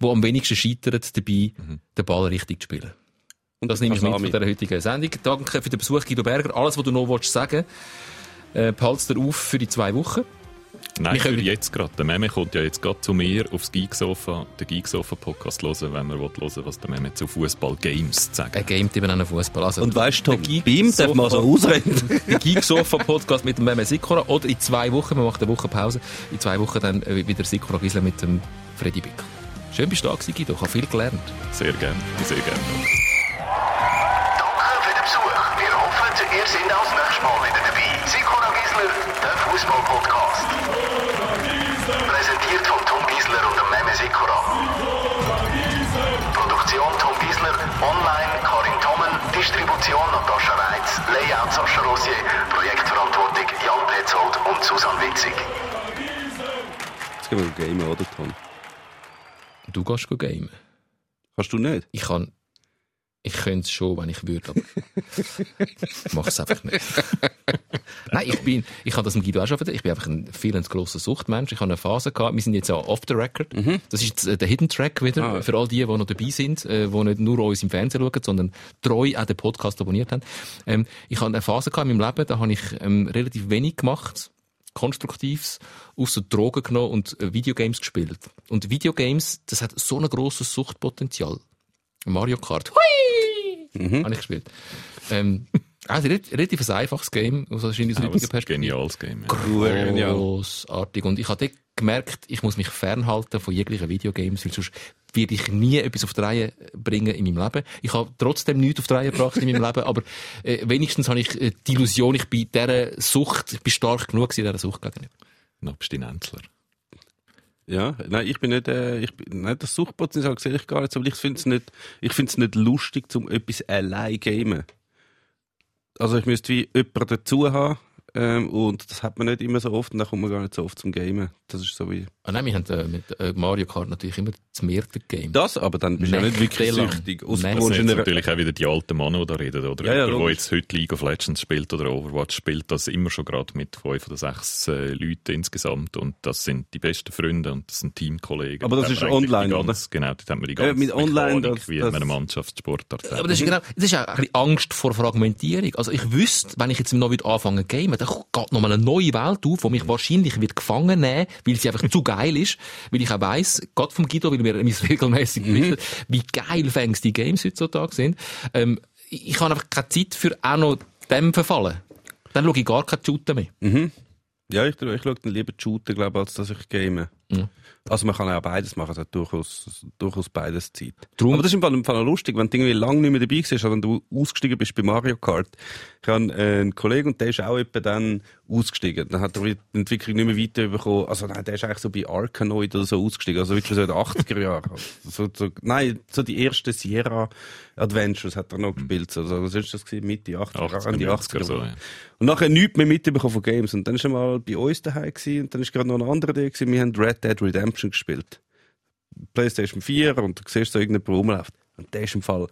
die am wenigsten scheitern dabei, den Ball richtig zu spielen. Und das nehme ich mit von dieser heutigen Sendung. Danke für den Besuch, Guido Berger. Alles, was du noch willst sagen äh, behalt's dir auf für die zwei Wochen. Nein, Wir für können- jetzt gerade. Der Meme kommt ja jetzt gerade zu mir aufs Geeksofa, den Geeksofa-Podcast hören, wenn man will hören was der Meme zu Fußball-Games zu sagen Er gamet eben auch Fußball. Also, Und weißt du, ihm darf man so ausreden. <laughs> der Geek Sofa Podcast mit dem Meme Sikora oder in zwei Wochen, wir machen eine Woche Pause, in zwei Wochen dann äh, wieder Sikora Gisler mit dem Freddy Bick. Schön bist du da gewesen, Guido, ich habe viel gelernt. Sehr gerne, sehr gerne. Danke für den Besuch. Wir hoffen, ihr seid auch das nächste Mal wieder dabei. Sikora Gisler, der Fußball-Podcast. Sikora. Produktion Tom Gisler, online Karin Tommen, Distribution Natascha Reitz, Layout Sascha Rosier, Projektverantwortung Jan Petzold und Susan Witzig. Jetzt gehen wir gamen, oder, Tom? Du gehst go gamen. Kannst du nicht? Ich kann, ich könnte es schon, wenn ich würde, aber <laughs> ich mache es einfach nicht. <laughs> Nein, ich bin, ich habe das dem Guido auch schon erzählt, ich bin einfach ein viel grosser Suchtmensch. Ich habe eine Phase gehabt, wir sind jetzt ja off the record. Das ist äh, der Hidden Track wieder, Ah. für all die, die noch dabei sind, äh, die nicht nur uns im Fernsehen schauen, sondern treu auch den Podcast abonniert haben. Ähm, ich habe eine Phase gehabt in meinem Leben, da habe ich ähm, relativ wenig gemacht. Konstruktives, außer Drogen genommen und äh, Videogames gespielt. Und Videogames, das hat so ein grosses Suchtpotenzial. Mario Kart. Hui! Habe ich gespielt. Ähm, <laughs> also relativ, relativ ein einfaches Game, aus wahrscheinlich aus heutiger ein Perspektive. geniales Game. Ja. Genial. Grossartig. Und ich habe dort gemerkt, ich muss mich fernhalten von jeglichen Videogames, weil sonst werde ich nie etwas auf die Reihe bringen in meinem Leben. Ich habe trotzdem nichts auf die Reihe gebracht in meinem Leben, aber äh, wenigstens habe ich äh, die Illusion, ich bin dieser Sucht, ich bin stark genug gewesen, dieser Sucht gegenüber. Ein Abstinenzler. Ja, nein, ich bin nicht, äh, ich bin, nein, das Suchtpotenzial sehe ich gar nicht weil ich finde es nicht, nicht lustig, zum etwas allein gamen. Also ich müsste wie jemanden dazu haben, ähm, und das hat man nicht immer so oft und dann kommt man gar nicht so oft zum Gamen. Das ist so wie... Ah, nein, wir haben äh, mit äh, Mario Kart natürlich immer das Mehrte-Game. Das, aber dann bist du ja nicht wirklich süchtig. Das sind in natürlich auch wieder die alten Männer, die da reden, oder? Ja, ja, der logisch. jetzt heute League of Legends spielt oder Overwatch spielt, das immer schon gerade mit fünf oder sechs äh, Leuten insgesamt und das sind die besten Freunde und das sind Teamkollegen. Aber das ist online, die ganze, Genau, dort haben wir die Ja, ganze mit online, Mechanik, das- wie das- man eine Mannschaftssportart. Aber das ist genau, das ist auch ein bisschen Angst vor Fragmentierung. Also ich wüsste, wenn ich jetzt noch wieder anfange zu gamen, dann geht noch mal eine neue Welt auf, die mich wahrscheinlich wird gefangen nehmen, weil sie einfach zu geil ist, <laughs> weil ich auch weiss, Gott vom Guido, weil wir <laughs> mich regelmäßig berichtet, wie geil Fans die Games heutzutage sind. Ähm, ich habe einfach keine Zeit für auch noch dem verfallen. Dann schaue ich gar keinen Shooter mehr. Ja, ich, ich schaue dann lieber shooten, glaube als dass ich game. Ja. Also man kann auch beides machen, es hat durchaus, durchaus beides Zeit. Drum- Aber das ist im Fall, im Fall lustig, wenn du irgendwie lange nicht mehr dabei bist, oder wenn du ausgestiegen bist bei Mario Kart. Ich habe äh, einen Kollegen und der ist auch etwa dann ausgestiegen. Dann hat er die Entwicklung nicht mehr weiterbekommen. Also nein, der ist eigentlich so bei Arkanoid oder so ausgestiegen, also wirklich so in den 80er Jahren. <laughs> So, so, nein, so die ersten Sierra Adventures hat er noch gespielt. So, so, was ist das gewesen? Mitte 80er, 80er, Ende 90er 80er. so, ja. Und nachher nichts mehr mitbekommen von Games. Und dann ist er mal bei uns daheim gewesen, und dann ist gerade noch ein anderer da gewesen. Wir haben Red Dead Redemption gespielt. PlayStation 4 und du siehst so irgendeinen rumläuft. Und der ist im Fall,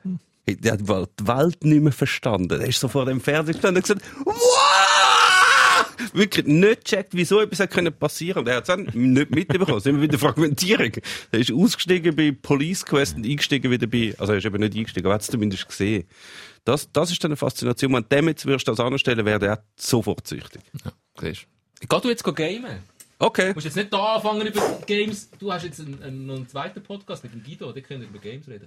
der hat die Welt nicht mehr verstanden. Der ist so vor dem Fernseher gestanden und gesagt, wow! Wirklich nicht checkt, wieso etwas hat können passieren. Und er hat es dann nicht mitbekommen. Es ist immer wieder Fragmentierung. Er ist ausgestiegen bei Police Quest und eingestiegen wieder bei, also er ist eben nicht eingestiegen, aber hat es zumindest gesehen. Das, das ist dann eine Faszination. Wenn du jetzt würdest als anstellen, wäre der sofort süchtig. Ja, siehst du. Geh du jetzt gamen? Okay. Du musst jetzt nicht da anfangen über Games. Du hast jetzt einen, einen, zweiten Podcast mit dem Guido, der können über Games reden.